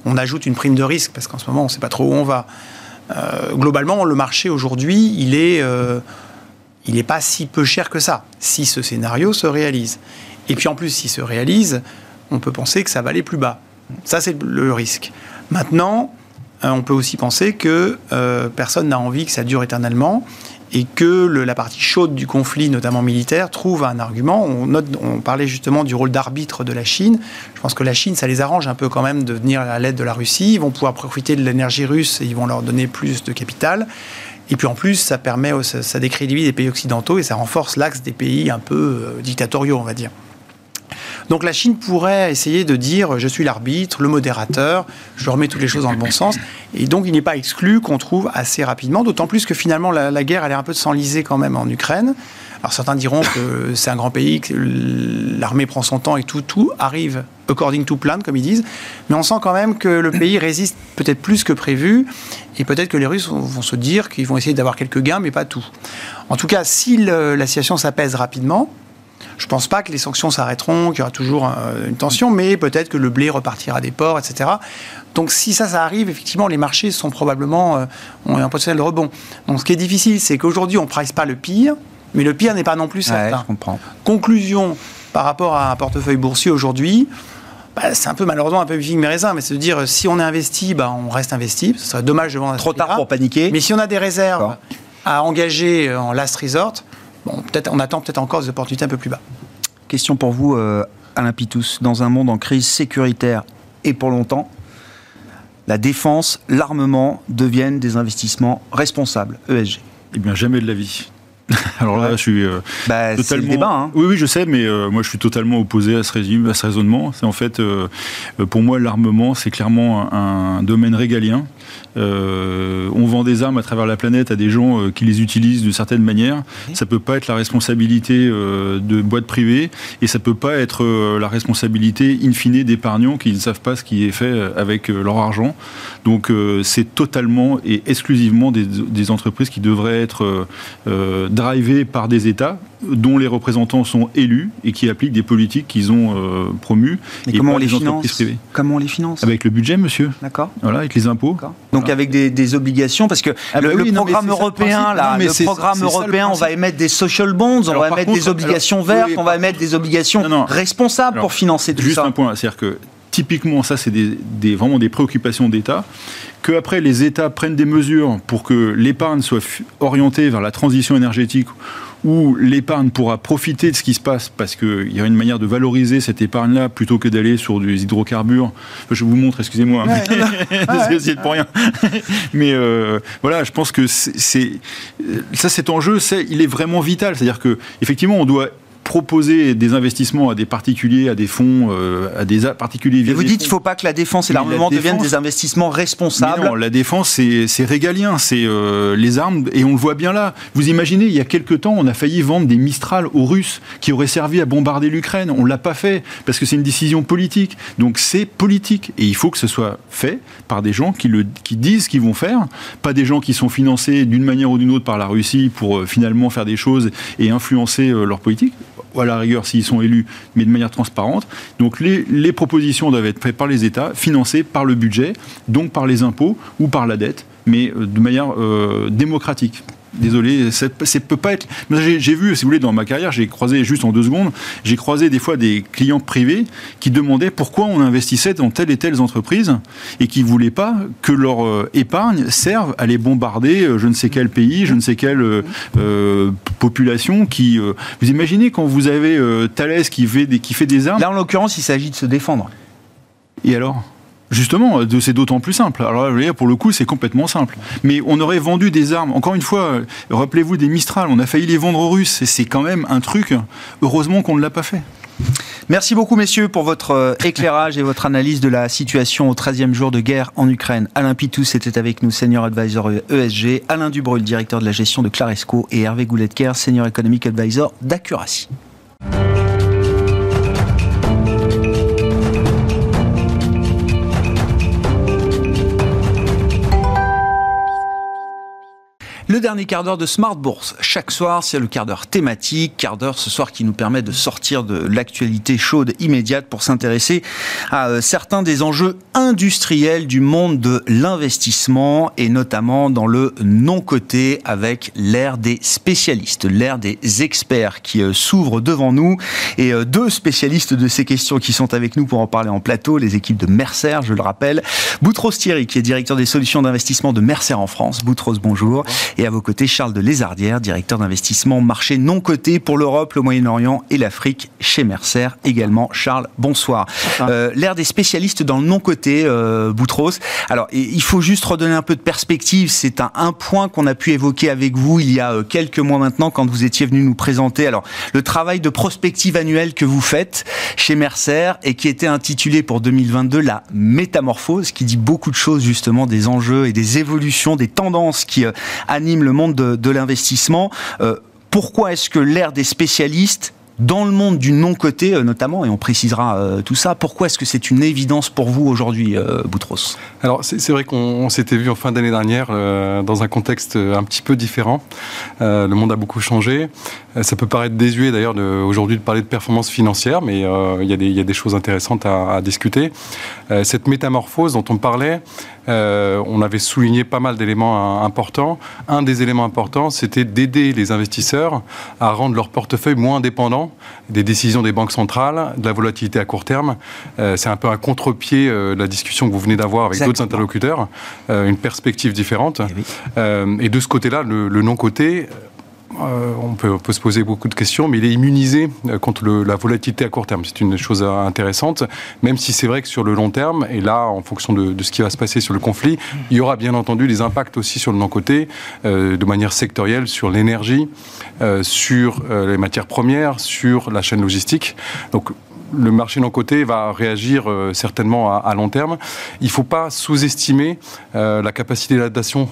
on ajoute une prime de risque, parce qu'en ce moment, on ne sait pas trop où on va. globalement, le marché aujourd'hui, il est il n'est pas si peu cher que ça, si ce scénario se réalise. Et puis en plus, s'il se réalise, on peut penser que ça va aller plus bas. Ça, c'est le risque. Maintenant, euh, on peut aussi penser que euh, personne n'a envie que ça dure éternellement et que la partie chaude du conflit, notamment militaire, trouve un argument. On, on parlait justement du rôle d'arbitre de la Chine. Je pense que la Chine, ça les arrange un peu quand même de venir à l'aide de la Russie. Ils vont pouvoir profiter de l'énergie russe et ils vont leur donner plus de capital. Et puis en plus, ça permet, ça, décrédibilise les pays occidentaux et ça renforce l'axe des pays un peu euh, dictatoriaux, on va dire. Donc la Chine pourrait essayer de dire je suis l'arbitre, le modérateur, je remets toutes les choses dans le bon sens. Et donc il n'est pas exclu qu'on trouve assez rapidement, d'autant plus que finalement la, la guerre elle est un peu de s'enliser quand même en Ukraine. Alors certains diront que c'est un grand pays, que l'armée prend son temps et tout, tout arrive according to plan, comme ils disent. Mais on sent quand même que le pays résiste peut-être plus que prévu. Et peut-être que les Russes vont se dire qu'ils vont essayer d'avoir quelques gains, mais pas tout. En tout cas, si la situation s'apaise rapidement, je ne pense pas que les sanctions s'arrêteront, qu'il y aura toujours euh, une tension, mais peut-être que le blé repartira des ports, etc. Donc si ça, ça arrive, effectivement, les marchés sont probablement euh, ont un potentiel de rebond. Donc ce qui est difficile, c'est qu'aujourd'hui, on ne price pas le pire, mais le pire n'est pas non plus certain. Conclusion par rapport à un portefeuille boursier aujourd'hui, bah, c'est un peu malheureusement un peu vigne mes raisins, mais c'est de dire si on est investi, bah, on reste investi. Ce serait dommage de vendre. Trop tard pour paniquer. Mais si on a des réserves à engager en last resort, bon, peut-être on attend peut-être encore des opportunités un peu plus bas. Question pour vous, euh, Alain Pitous. Dans un monde en crise sécuritaire et pour longtemps, la défense, l'armement deviennent des investissements responsables, ESG. Eh bien, jamais de la vie. Alors là, je suis euh, bah, totalement. Le débat, hein. Oui, oui, je sais, mais euh, moi, je suis totalement opposé à ce régime, à ce raisonnement. C'est en fait, euh, pour moi, l'armement, c'est clairement un, domaine régalien. on vend des armes à travers la planète à des gens qui les utilisent de certaines manières. Ça peut pas être la responsabilité de boîtes privées et ça peut pas être la responsabilité in fine d'épargnants qui ne savent pas ce qui est fait avec leur argent. Donc, c'est totalement et exclusivement des, des, entreprises qui devraient être drivés par des États dont les représentants sont élus et qui appliquent des politiques qu'ils ont euh, promues. et comment on les finance? Comment on les finance? Avec le budget, monsieur. D'accord. Voilà, avec les impôts. Donc avec des, obligations, parce que ah bah le, programme européen, là, le programme européen, on va émettre des social bonds, on va émettre des obligations vertes, on va émettre des obligations responsables pour financer tout ça. Juste un point, c'est-à-dire que typiquement, ça, c'est des, vraiment des préoccupations d'État, qu'après les États prennent des mesures pour que l'épargne soit orientée vers la transition énergétique où l'épargne pourra profiter de ce qui se passe parce qu'il y a une manière de valoriser cette épargne-là plutôt que d'aller sur des hydrocarbures. je vous montre, excusez-moi, c'est pour rien. mais euh, voilà, je pense que c'est ça, cet enjeu, il est vraiment vital. C'est-à-dire que effectivement, on doit proposer des investissements à des particuliers, à des fonds, euh, à des particuliers. Mais vous dites qu'il ne faut pas que la défense et l'armement deviennent des investissements responsables. non, la défense, c'est régalien, c'est euh, les armes, et on le voit bien là. Vous imaginez, il y a quelques temps, on a failli vendre des Mistral aux Russes qui auraient servi à bombarder l'Ukraine. On ne l'a pas fait parce que c'est une décision politique. Donc c'est politique et il faut que ce soit fait par des gens qui, le, qui disent ce qu'ils vont faire, pas des gens qui sont financés d'une manière ou d'une autre par la Russie pour euh, finalement faire des choses et influencer leur politique à la rigueur s'ils sont élus, mais de manière transparente. Donc les, les propositions doivent être faites par les États, financées par le budget, donc par les impôts ou par la dette, mais de manière démocratique. Désolé, ça peut pas être. J'ai vu, si vous voulez, dans ma carrière, j'ai croisé juste en deux secondes, j'ai croisé des fois des clients privés qui demandaient pourquoi on investissait dans telle et telle entreprise et qui voulaient pas que leur euh, épargne serve à les bombarder, euh, je ne sais quel pays, je ne sais quelle euh, population. Qui, vous imaginez quand vous avez Thales qui fait des, qui fait des armes. Là, en l'occurrence, il s'agit de se défendre. Et alors? Justement, c'est d'autant plus simple. Alors là, pour le coup, c'est complètement simple. Mais on aurait vendu des armes. Encore une fois, rappelez-vous des Mistral, on a failli les vendre aux Russes. Et c'est quand même un truc, heureusement qu'on ne l'a pas fait. Merci beaucoup, messieurs, pour votre euh, éclairage et votre analyse de la situation au 13e jour de guerre en Ukraine. Alain Pitous était avec nous, senior advisor ESG, Alain Dubrul, directeur de la gestion de Claresco, et Hervé Gouletker, senior economic advisor d'Accuracy. Le dernier quart d'heure de Smart Bourse. Chaque soir, c'est le quart d'heure thématique. Quart d'heure ce soir qui nous permet de sortir de l'actualité chaude immédiate pour s'intéresser à euh, certains des enjeux industriels du monde de l'investissement et notamment dans le non-coté avec l'ère des spécialistes, l'ère des experts qui euh, s'ouvre devant nous et euh, deux spécialistes de ces questions qui sont avec nous pour en parler en plateau, les équipes de Mercer, je le rappelle. Boutros Thierry qui est directeur des solutions d'investissement de Mercer en France. Boutros, bonjour. À vos côtés, Charles de Lézardière, directeur d'investissement marché non coté pour l'Europe, le Moyen-Orient et l'Afrique chez Mercer également. Charles, bonsoir. Euh, L'ère des spécialistes dans le non coté, euh, Boutros. Alors, il faut juste redonner un peu de perspective. C'est un, un, point qu'on a pu évoquer avec vous il y a euh, quelques mois maintenant quand vous étiez venu nous présenter. Alors, le travail de prospective annuelle que vous faites chez Mercer et qui était intitulé pour 2022 la métamorphose, qui dit beaucoup de choses justement des enjeux et des évolutions, des tendances qui euh, le monde de, l'investissement. Euh, pourquoi est-ce que l'ère des spécialistes dans le monde du non-coté euh, notamment, et on précisera euh, tout ça, pourquoi est-ce que c'est une évidence pour vous aujourd'hui, Boutros Alors c'est vrai qu'on s'était vu en fin d'année dernière dans un contexte un petit peu différent. le monde a beaucoup changé. Ça peut paraître désuet d'ailleurs aujourd'hui de parler de performance financière, mais il y, a des choses intéressantes à, à discuter. cette métamorphose dont on parlait, euh, on avait souligné pas mal d'éléments importants. Un des éléments importants, c'était d'aider les investisseurs à rendre leur portefeuille moins dépendant des décisions des banques centrales, de la volatilité à court terme. Euh, c'est un peu un contre-pied euh, de la discussion que vous venez d'avoir avec d'autres interlocuteurs, une perspective différente. Eh et, de ce côté-là, le non-côté, euh, on, peut, se poser beaucoup de questions, mais il est immunisé euh, contre la volatilité à court terme. C'est une chose intéressante, même si c'est vrai que sur le long terme, et là, en fonction de, ce qui va se passer sur le conflit, il y aura bien entendu des impacts aussi sur le non-côté, euh, de manière sectorielle, sur l'énergie, sur les matières premières, sur la chaîne logistique. Donc, le marché non-coté va réagir certainement à, long terme. Il ne faut pas sous-estimer la capacité d'adaptation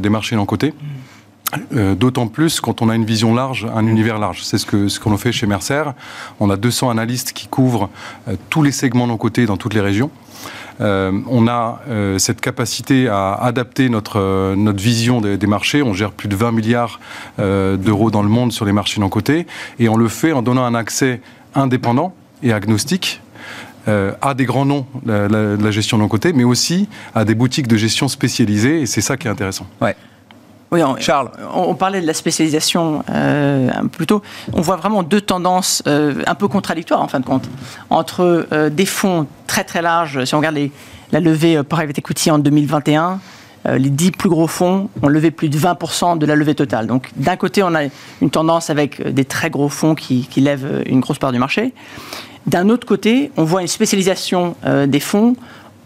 des marchés non-cotés. Euh, d'autant plus quand on a une vision large, un univers large. C'est ce que ce qu'on fait chez Mercer. On a 200 analystes qui couvrent euh, tous les segments non cotés dans toutes les régions. Euh, on a cette capacité à adapter notre, notre vision des, marchés. On gère plus de 20 milliards d'euros dans le monde sur les marchés non cotés. Et on le fait en donnant un accès indépendant et agnostique à des grands noms de la, gestion non cotée, mais aussi à des boutiques de gestion spécialisées. Et c'est ça qui est intéressant. Ouais. Oui, Charles. On, parlait de la spécialisation euh, plus tôt. On voit vraiment deux tendances euh, un peu contradictoires en fin de compte entre euh, des fonds très très larges. Si on regarde la levée private equity en 2021, les dix plus gros fonds ont levé plus de 20% de la levée totale. Donc d'un côté, on a une tendance avec des très gros fonds qui, qui lèvent une grosse part du marché. D'un autre côté, on voit une spécialisation des fonds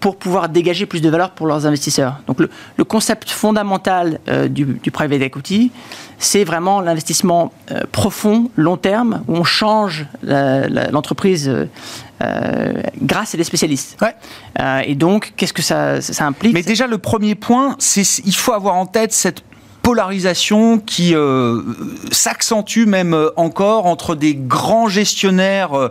pour pouvoir dégager plus de valeur pour leurs investisseurs. Donc le, concept fondamental euh, du, private equity, c'est vraiment l'investissement euh, profond, long terme, où on change l'entreprise euh, grâce à des spécialistes. et donc, qu'est-ce que ça, ça implique? Mais déjà, le premier point, c'est il faut avoir en tête cette polarisation qui s'accentue même encore entre des grands gestionnaires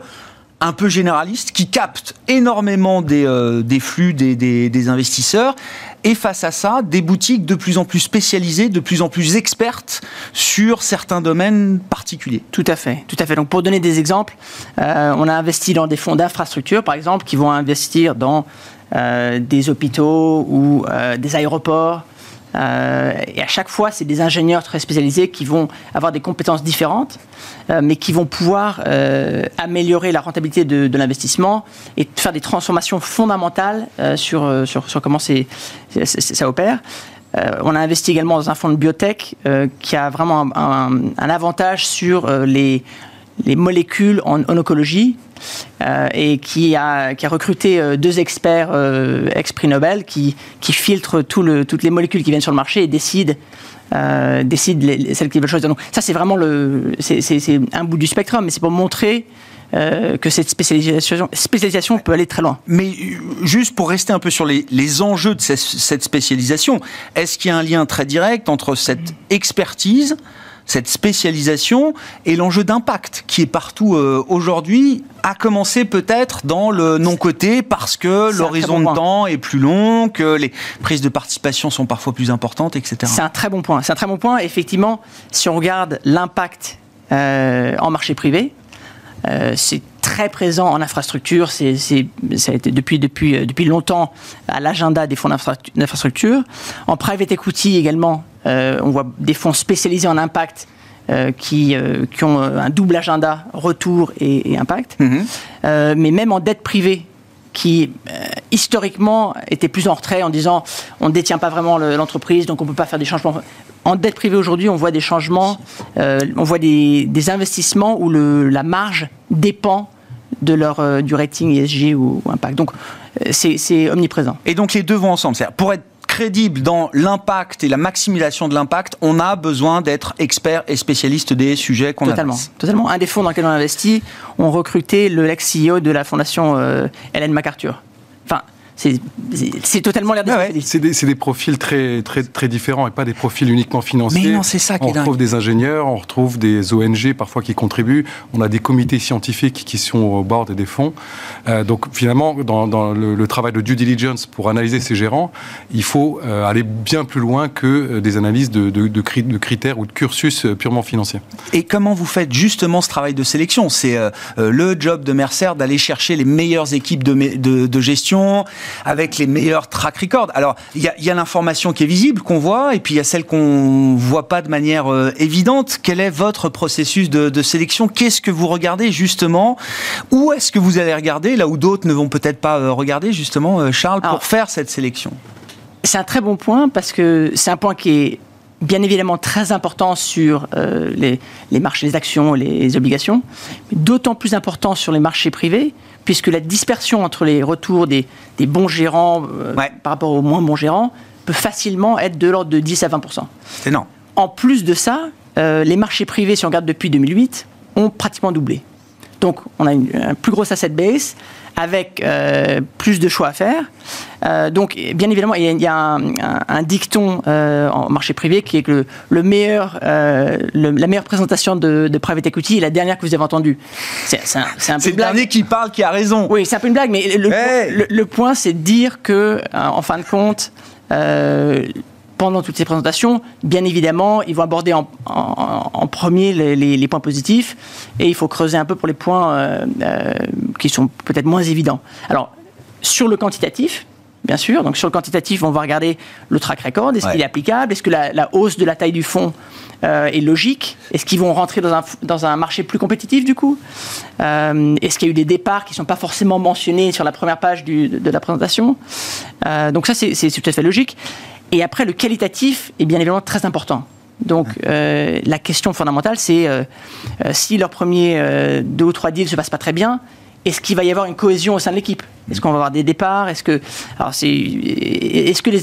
un peu généraliste qui capte énormément des, euh, des flux des, des, investisseurs et face à ça, des boutiques de plus en plus spécialisées, de plus en plus expertes sur certains domaines particuliers. Tout à fait, tout à fait. Donc pour donner des exemples, euh, on a investi dans des fonds d'infrastructure, par exemple, qui vont investir dans euh, des hôpitaux ou des aéroports. Et à chaque fois, c'est des ingénieurs très spécialisés qui vont avoir des compétences différentes, mais qui vont pouvoir améliorer la rentabilité de, l'investissement et faire des transformations fondamentales sur, sur, sur, comment ça opère. on a investi également dans un fonds de biotech qui a vraiment un avantage sur les, les molécules en, oncologie euh, et qui a, qui recruté euh, deux experts euh, ex-prix Nobel qui, qui filtrent toutes les molécules qui viennent sur le marché et décident, décident celles qu'ils veulent choisir. Donc ça, c'est vraiment un bout du spectre, mais c'est pour montrer que cette spécialisation, peut aller très loin. Mais juste pour rester un peu sur les, les enjeux de cette spécialisation, est-ce qu'il y a un lien très direct entre cette expertise cette spécialisation et l'enjeu d'impact qui est partout euh, aujourd'hui a commencé peut-être dans le non-côté parce que l'horizon de temps est plus long, que les prises de participation sont parfois plus importantes, etc. C'est un très bon point. C'est un très bon point. Effectivement, si on regarde l'impact euh, en marché privé, euh, c'est très présent en infrastructure. C'est, ça a été depuis, depuis, depuis longtemps à l'agenda des fonds d'infrastructure. En private equity également, euh, on voit des fonds spécialisés en impact euh, qui, euh, qui, ont un double agenda, retour et, impact. Mhm. mais même en dette privée, qui historiquement était plus en retrait en disant on ne détient pas vraiment l'entreprise, donc on ne peut pas faire des changements. En dette privée aujourd'hui, on voit des changements, on voit des, investissements où le, la marge dépend de leur, du rating ESG ou, ou impact. Donc c'est omniprésent. Et donc les deux vont ensemble. Pour être crédible dans l'impact et la maximisation de l'impact, on a besoin d'être expert et spécialiste des sujets qu'on Totalement. Totalement. Un des fonds dans lequel on a investi, on recruté le ex-CEO de la fondation euh, Hélène MacArthur. Enfin, c'est totalement l'air ouais, C'est des, des, profils très, très, très différents et pas des profils uniquement financiers. Mais non, c'est ça qui On est retrouve des ingénieurs, on retrouve des ONG parfois qui contribuent, on a des comités scientifiques qui sont au bord des fonds. Euh, donc finalement, dans, dans le, travail de due diligence pour analyser ces gérants, il faut euh, aller bien plus loin que euh, des analyses de, de, de, critères ou de cursus purement financiers. Et comment vous faites justement ce travail de sélection? C'est le job de Mercer d'aller chercher les meilleures équipes de, de gestion avec les meilleurs track records. Alors, il y a, l'information qui est visible, qu'on voit, et puis il y a celle qu'on voit pas de manière euh, évidente. Quel est votre processus de, sélection? Qu'est-ce que vous regardez justement? Où est-ce que vous allez regarder, là où d'autres ne vont peut-être pas euh, regarder, justement, euh, Charles, pour faire cette sélection? C'est un très bon point, parce que c'est un point qui est bien évidemment très important sur les, les, marchés des actions, les obligations, mais d'autant plus important sur les marchés privés, puisque la dispersion entre les retours des, bons gérants euh, par rapport aux moins bons gérants peut facilement être de l'ordre de 10 à 20 C'est énorme. En plus de ça, euh, les marchés privés, si on regarde depuis 2008, ont pratiquement doublé. Donc on a une, un plus gros asset base avec euh, plus de choix à faire. Euh, donc, bien évidemment, il y a, un, dicton euh, en marché privé qui est que le, meilleur, la meilleure présentation de, private equity est la dernière que vous avez entendue. C'est un, peu le dernier qui parle qui a raison. Oui, c'est un peu une blague, mais le, le point, c'est de dire que, en fin de compte, pendant toutes ces présentations, bien évidemment, ils vont aborder en, premier les, points positifs et il faut creuser un peu pour les points euh, euh, qui sont peut-être moins évidents. Alors, sur le quantitatif, bien sûr, donc sur le quantitatif, on va regarder le track record, est-ce qu'il est applicable, est-ce que la, hausse de la taille du fonds euh, est logique, est-ce qu'ils vont rentrer dans un, dans un marché plus compétitif du coup, est-ce qu'il y a eu des départs qui ne sont pas forcément mentionnés sur la première page de, la présentation, donc ça c'est tout à fait logique. Et après, le qualitatif est bien évidemment très important. Donc euh, la question fondamentale, c'est euh, euh, si leur premier deux ou trois deals ne se passent pas très bien, est-ce qu'il va y avoir une cohésion au sein de l'équipe? Est-ce qu'on va avoir des départs? Est-ce que, alors c'est, est-ce que les,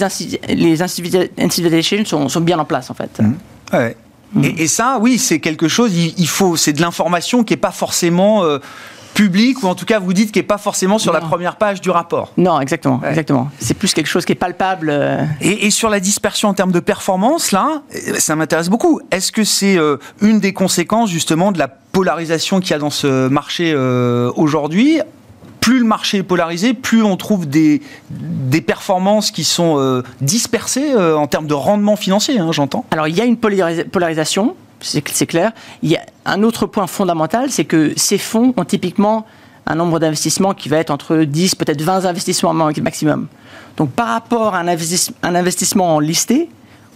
les institutions sont, sont, bien en place en fait? Mmh. ouais. Mmh. Et, et, ça, oui, c'est quelque chose. Il, faut, c'est de l'information qui est pas forcément public, ou en tout cas vous dites qui n'est pas forcément sur la première page du rapport. Non, exactement. exactement. C'est plus quelque chose qui est palpable. Euh. Et, sur la dispersion en termes de performance, là, ça m'intéresse beaucoup. Est-ce que c'est euh, une des conséquences justement de la polarisation qu'il y a dans ce marché euh, aujourd'hui? Plus le marché est polarisé, plus on trouve des, des performances qui sont dispersées en termes de rendement financier, hein, j'entends. Alors il y a une polarisation, c'est clair. Il y a un autre point fondamental, c'est que ces fonds ont typiquement un nombre d'investissements qui va être entre 10, peut-être 20 investissements maximum. Donc par rapport à un, investissement en listé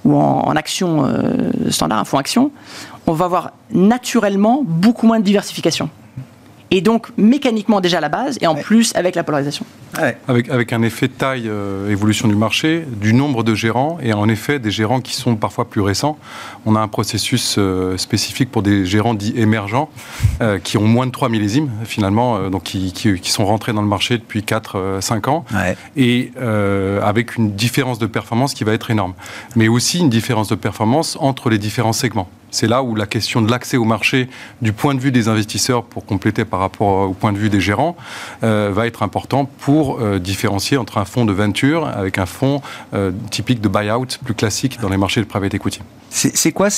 ou en, action euh, standard, un fonds action, on va avoir naturellement beaucoup moins de diversification et donc mécaniquement déjà à la base, et en plus avec la polarisation. Avec, avec un effet de taille, euh, évolution du marché, du nombre de gérants, et en effet des gérants qui sont parfois plus récents. On a un processus euh, spécifique pour des gérants dits émergents, euh, qui ont moins de 3 millésimes finalement, donc qui, qui, sont rentrés dans le marché depuis 4-5 ans, et avec une différence de performance qui va être énorme. Mais aussi une différence de performance entre les différents segments. C'est là où la question de l'accès au marché du point de vue des investisseurs, pour compléter par rapport au point de vue des gérants, euh, va être important pour euh, différencier entre un fonds de venture avec un fonds euh, typique de buyout plus classique dans les marchés de private equity. C'est quoi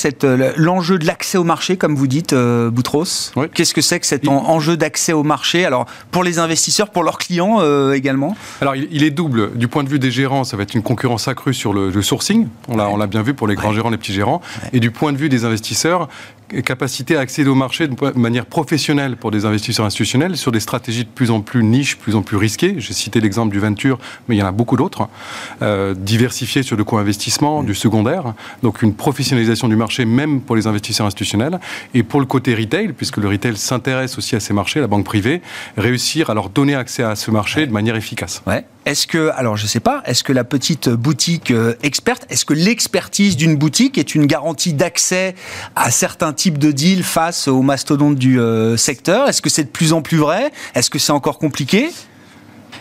l'enjeu de l'accès au marché, comme vous dites, Boutros? Qu'est-ce que c'est que cet enjeu d'accès au marché Alors, pour les investisseurs, pour leurs clients également? Alors, il, est double. Du point de vue des gérants, ça va être une concurrence accrue sur le, sourcing. On l'a bien vu pour les grands gérants, les petits gérants. Et du point de vue des investisseurs, investisseurs capacité à accéder au marché de manière professionnelle pour des investisseurs institutionnels sur des stratégies de plus en plus niches, plus en plus risquées. J'ai cité l'exemple du venture, mais il y en a beaucoup d'autres. Euh, diversifié sur le co-investissement, du secondaire. Donc une professionnalisation du marché, même pour les investisseurs institutionnels. Et pour le côté retail, puisque le retail s'intéresse aussi à ces marchés, la banque privée, réussir à leur donner accès à ce marché de manière efficace. Ouais. Est-ce que, alors je sais pas, est-ce que la petite boutique euh, experte, est-ce que l'expertise d'une boutique est une garantie d'accès à certains type de deal face aux mastodontes du euh, secteur? Est-ce que c'est de plus en plus vrai? Est-ce que c'est encore compliqué?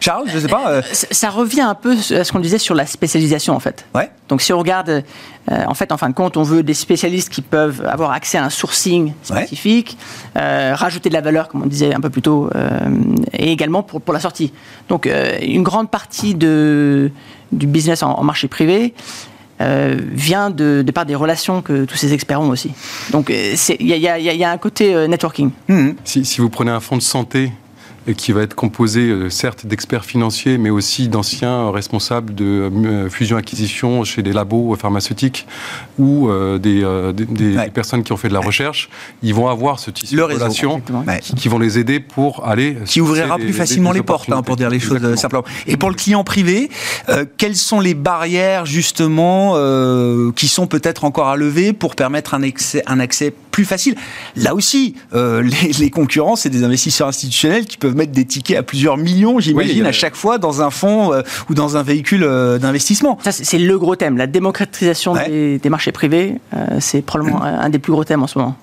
Charles, je sais pas. Euh, ça revient un peu à ce qu'on disait sur la spécialisation en fait. Ouais. Donc si on regarde, euh, en fait, en fin de compte, on veut des spécialistes qui peuvent avoir accès à un sourcing spécifique, rajouter de la valeur, comme on disait un peu plus tôt, et également pour, pour la sortie. Donc une grande partie de, du business en marché privé euh, vient de, par des relations que tous ces experts ont aussi. Donc il y, a un côté euh, networking. Mmh. Si, si, vous prenez un fonds de santé qui va être composé euh, certes d'experts financiers, mais aussi d'anciens responsables de euh, fusion-acquisition chez des labos pharmaceutiques ou euh, des, des, personnes qui ont fait de la recherche. Ils vont avoir ce type de relations qui, vont les aider pour aller... Qui ouvrira plus facilement les portes, hein, pour dire les choses simplement. Et pour le client privé, quelles sont les barrières justement qui sont peut-être encore à lever pour permettre un accès, un accès plus facile Là aussi, les, les concurrents, c'est des investisseurs institutionnels qui peuvent mettre des tickets à plusieurs millions, j'imagine, à chaque fois dans un fonds euh, ou dans un véhicule euh, d'investissement. Ça, c'est le gros thème. La démocratisation des, marchés privés, euh, c'est probablement un des plus gros thèmes en ce moment.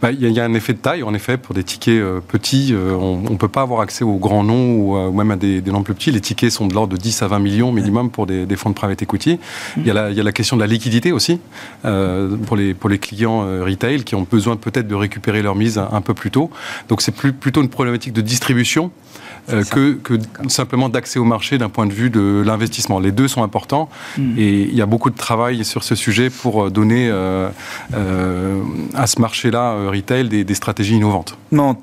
Bah, il y, a un effet de taille, en effet, pour des tickets petits. on ne peut pas avoir accès aux grands noms ou même à des, noms plus petits. Les tickets sont de l'ordre de 10 à 20 millions minimum pour des, fonds de private equity. Il y, a la, y, a la question de la liquidité aussi pour, les, pour les clients retail qui ont besoin peut-être de récupérer leur mise un, peu plus tôt. Donc c'est plus, plutôt une problématique de distribution euh, que, simplement d'accès au marché d'un point de vue de l'investissement. Les deux sont importants hmm. et il y a beaucoup de travail sur ce sujet pour euh, donner euh, à ce marché-là, retail, des, des stratégies innovantes. Non,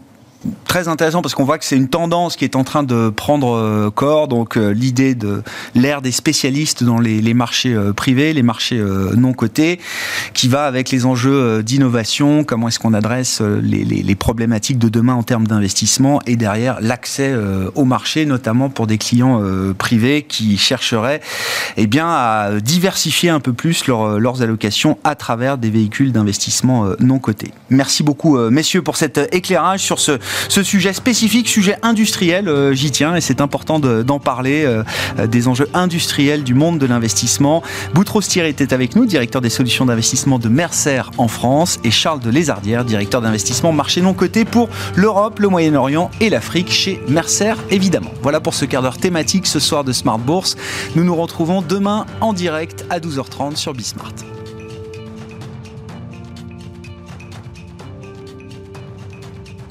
très intéressant parce qu'on voit que c'est une tendance qui est en train de prendre euh, corps. Donc euh, l'idée de l'ère des spécialistes dans les, marchés euh, privés, les marchés non cotés, qui va avec les enjeux d'innovation, comment est-ce qu'on adresse les, problématiques de demain en termes d'investissement et derrière l'accès au marché, notamment pour des clients privés qui chercheraient eh bien, à diversifier un peu plus leurs allocations à travers des véhicules d'investissement non cotés. Merci beaucoup messieurs pour cet éclairage sur ce ce sujet spécifique, sujet industriel, euh, j'y tiens et c'est important d'en parler, euh, euh, des enjeux industriels du monde de l'investissement. Boutros Thierry était avec nous, directeur des solutions d'investissement de Mercer en France, et Charles de Lézardière, directeur d'investissement marché non coté pour l'Europe, le Moyen-Orient et l'Afrique chez Mercer, évidemment. Voilà pour ce quart d'heure thématique ce soir de Smart Bourse. Nous nous retrouvons demain en direct à 12h30 sur Bismart.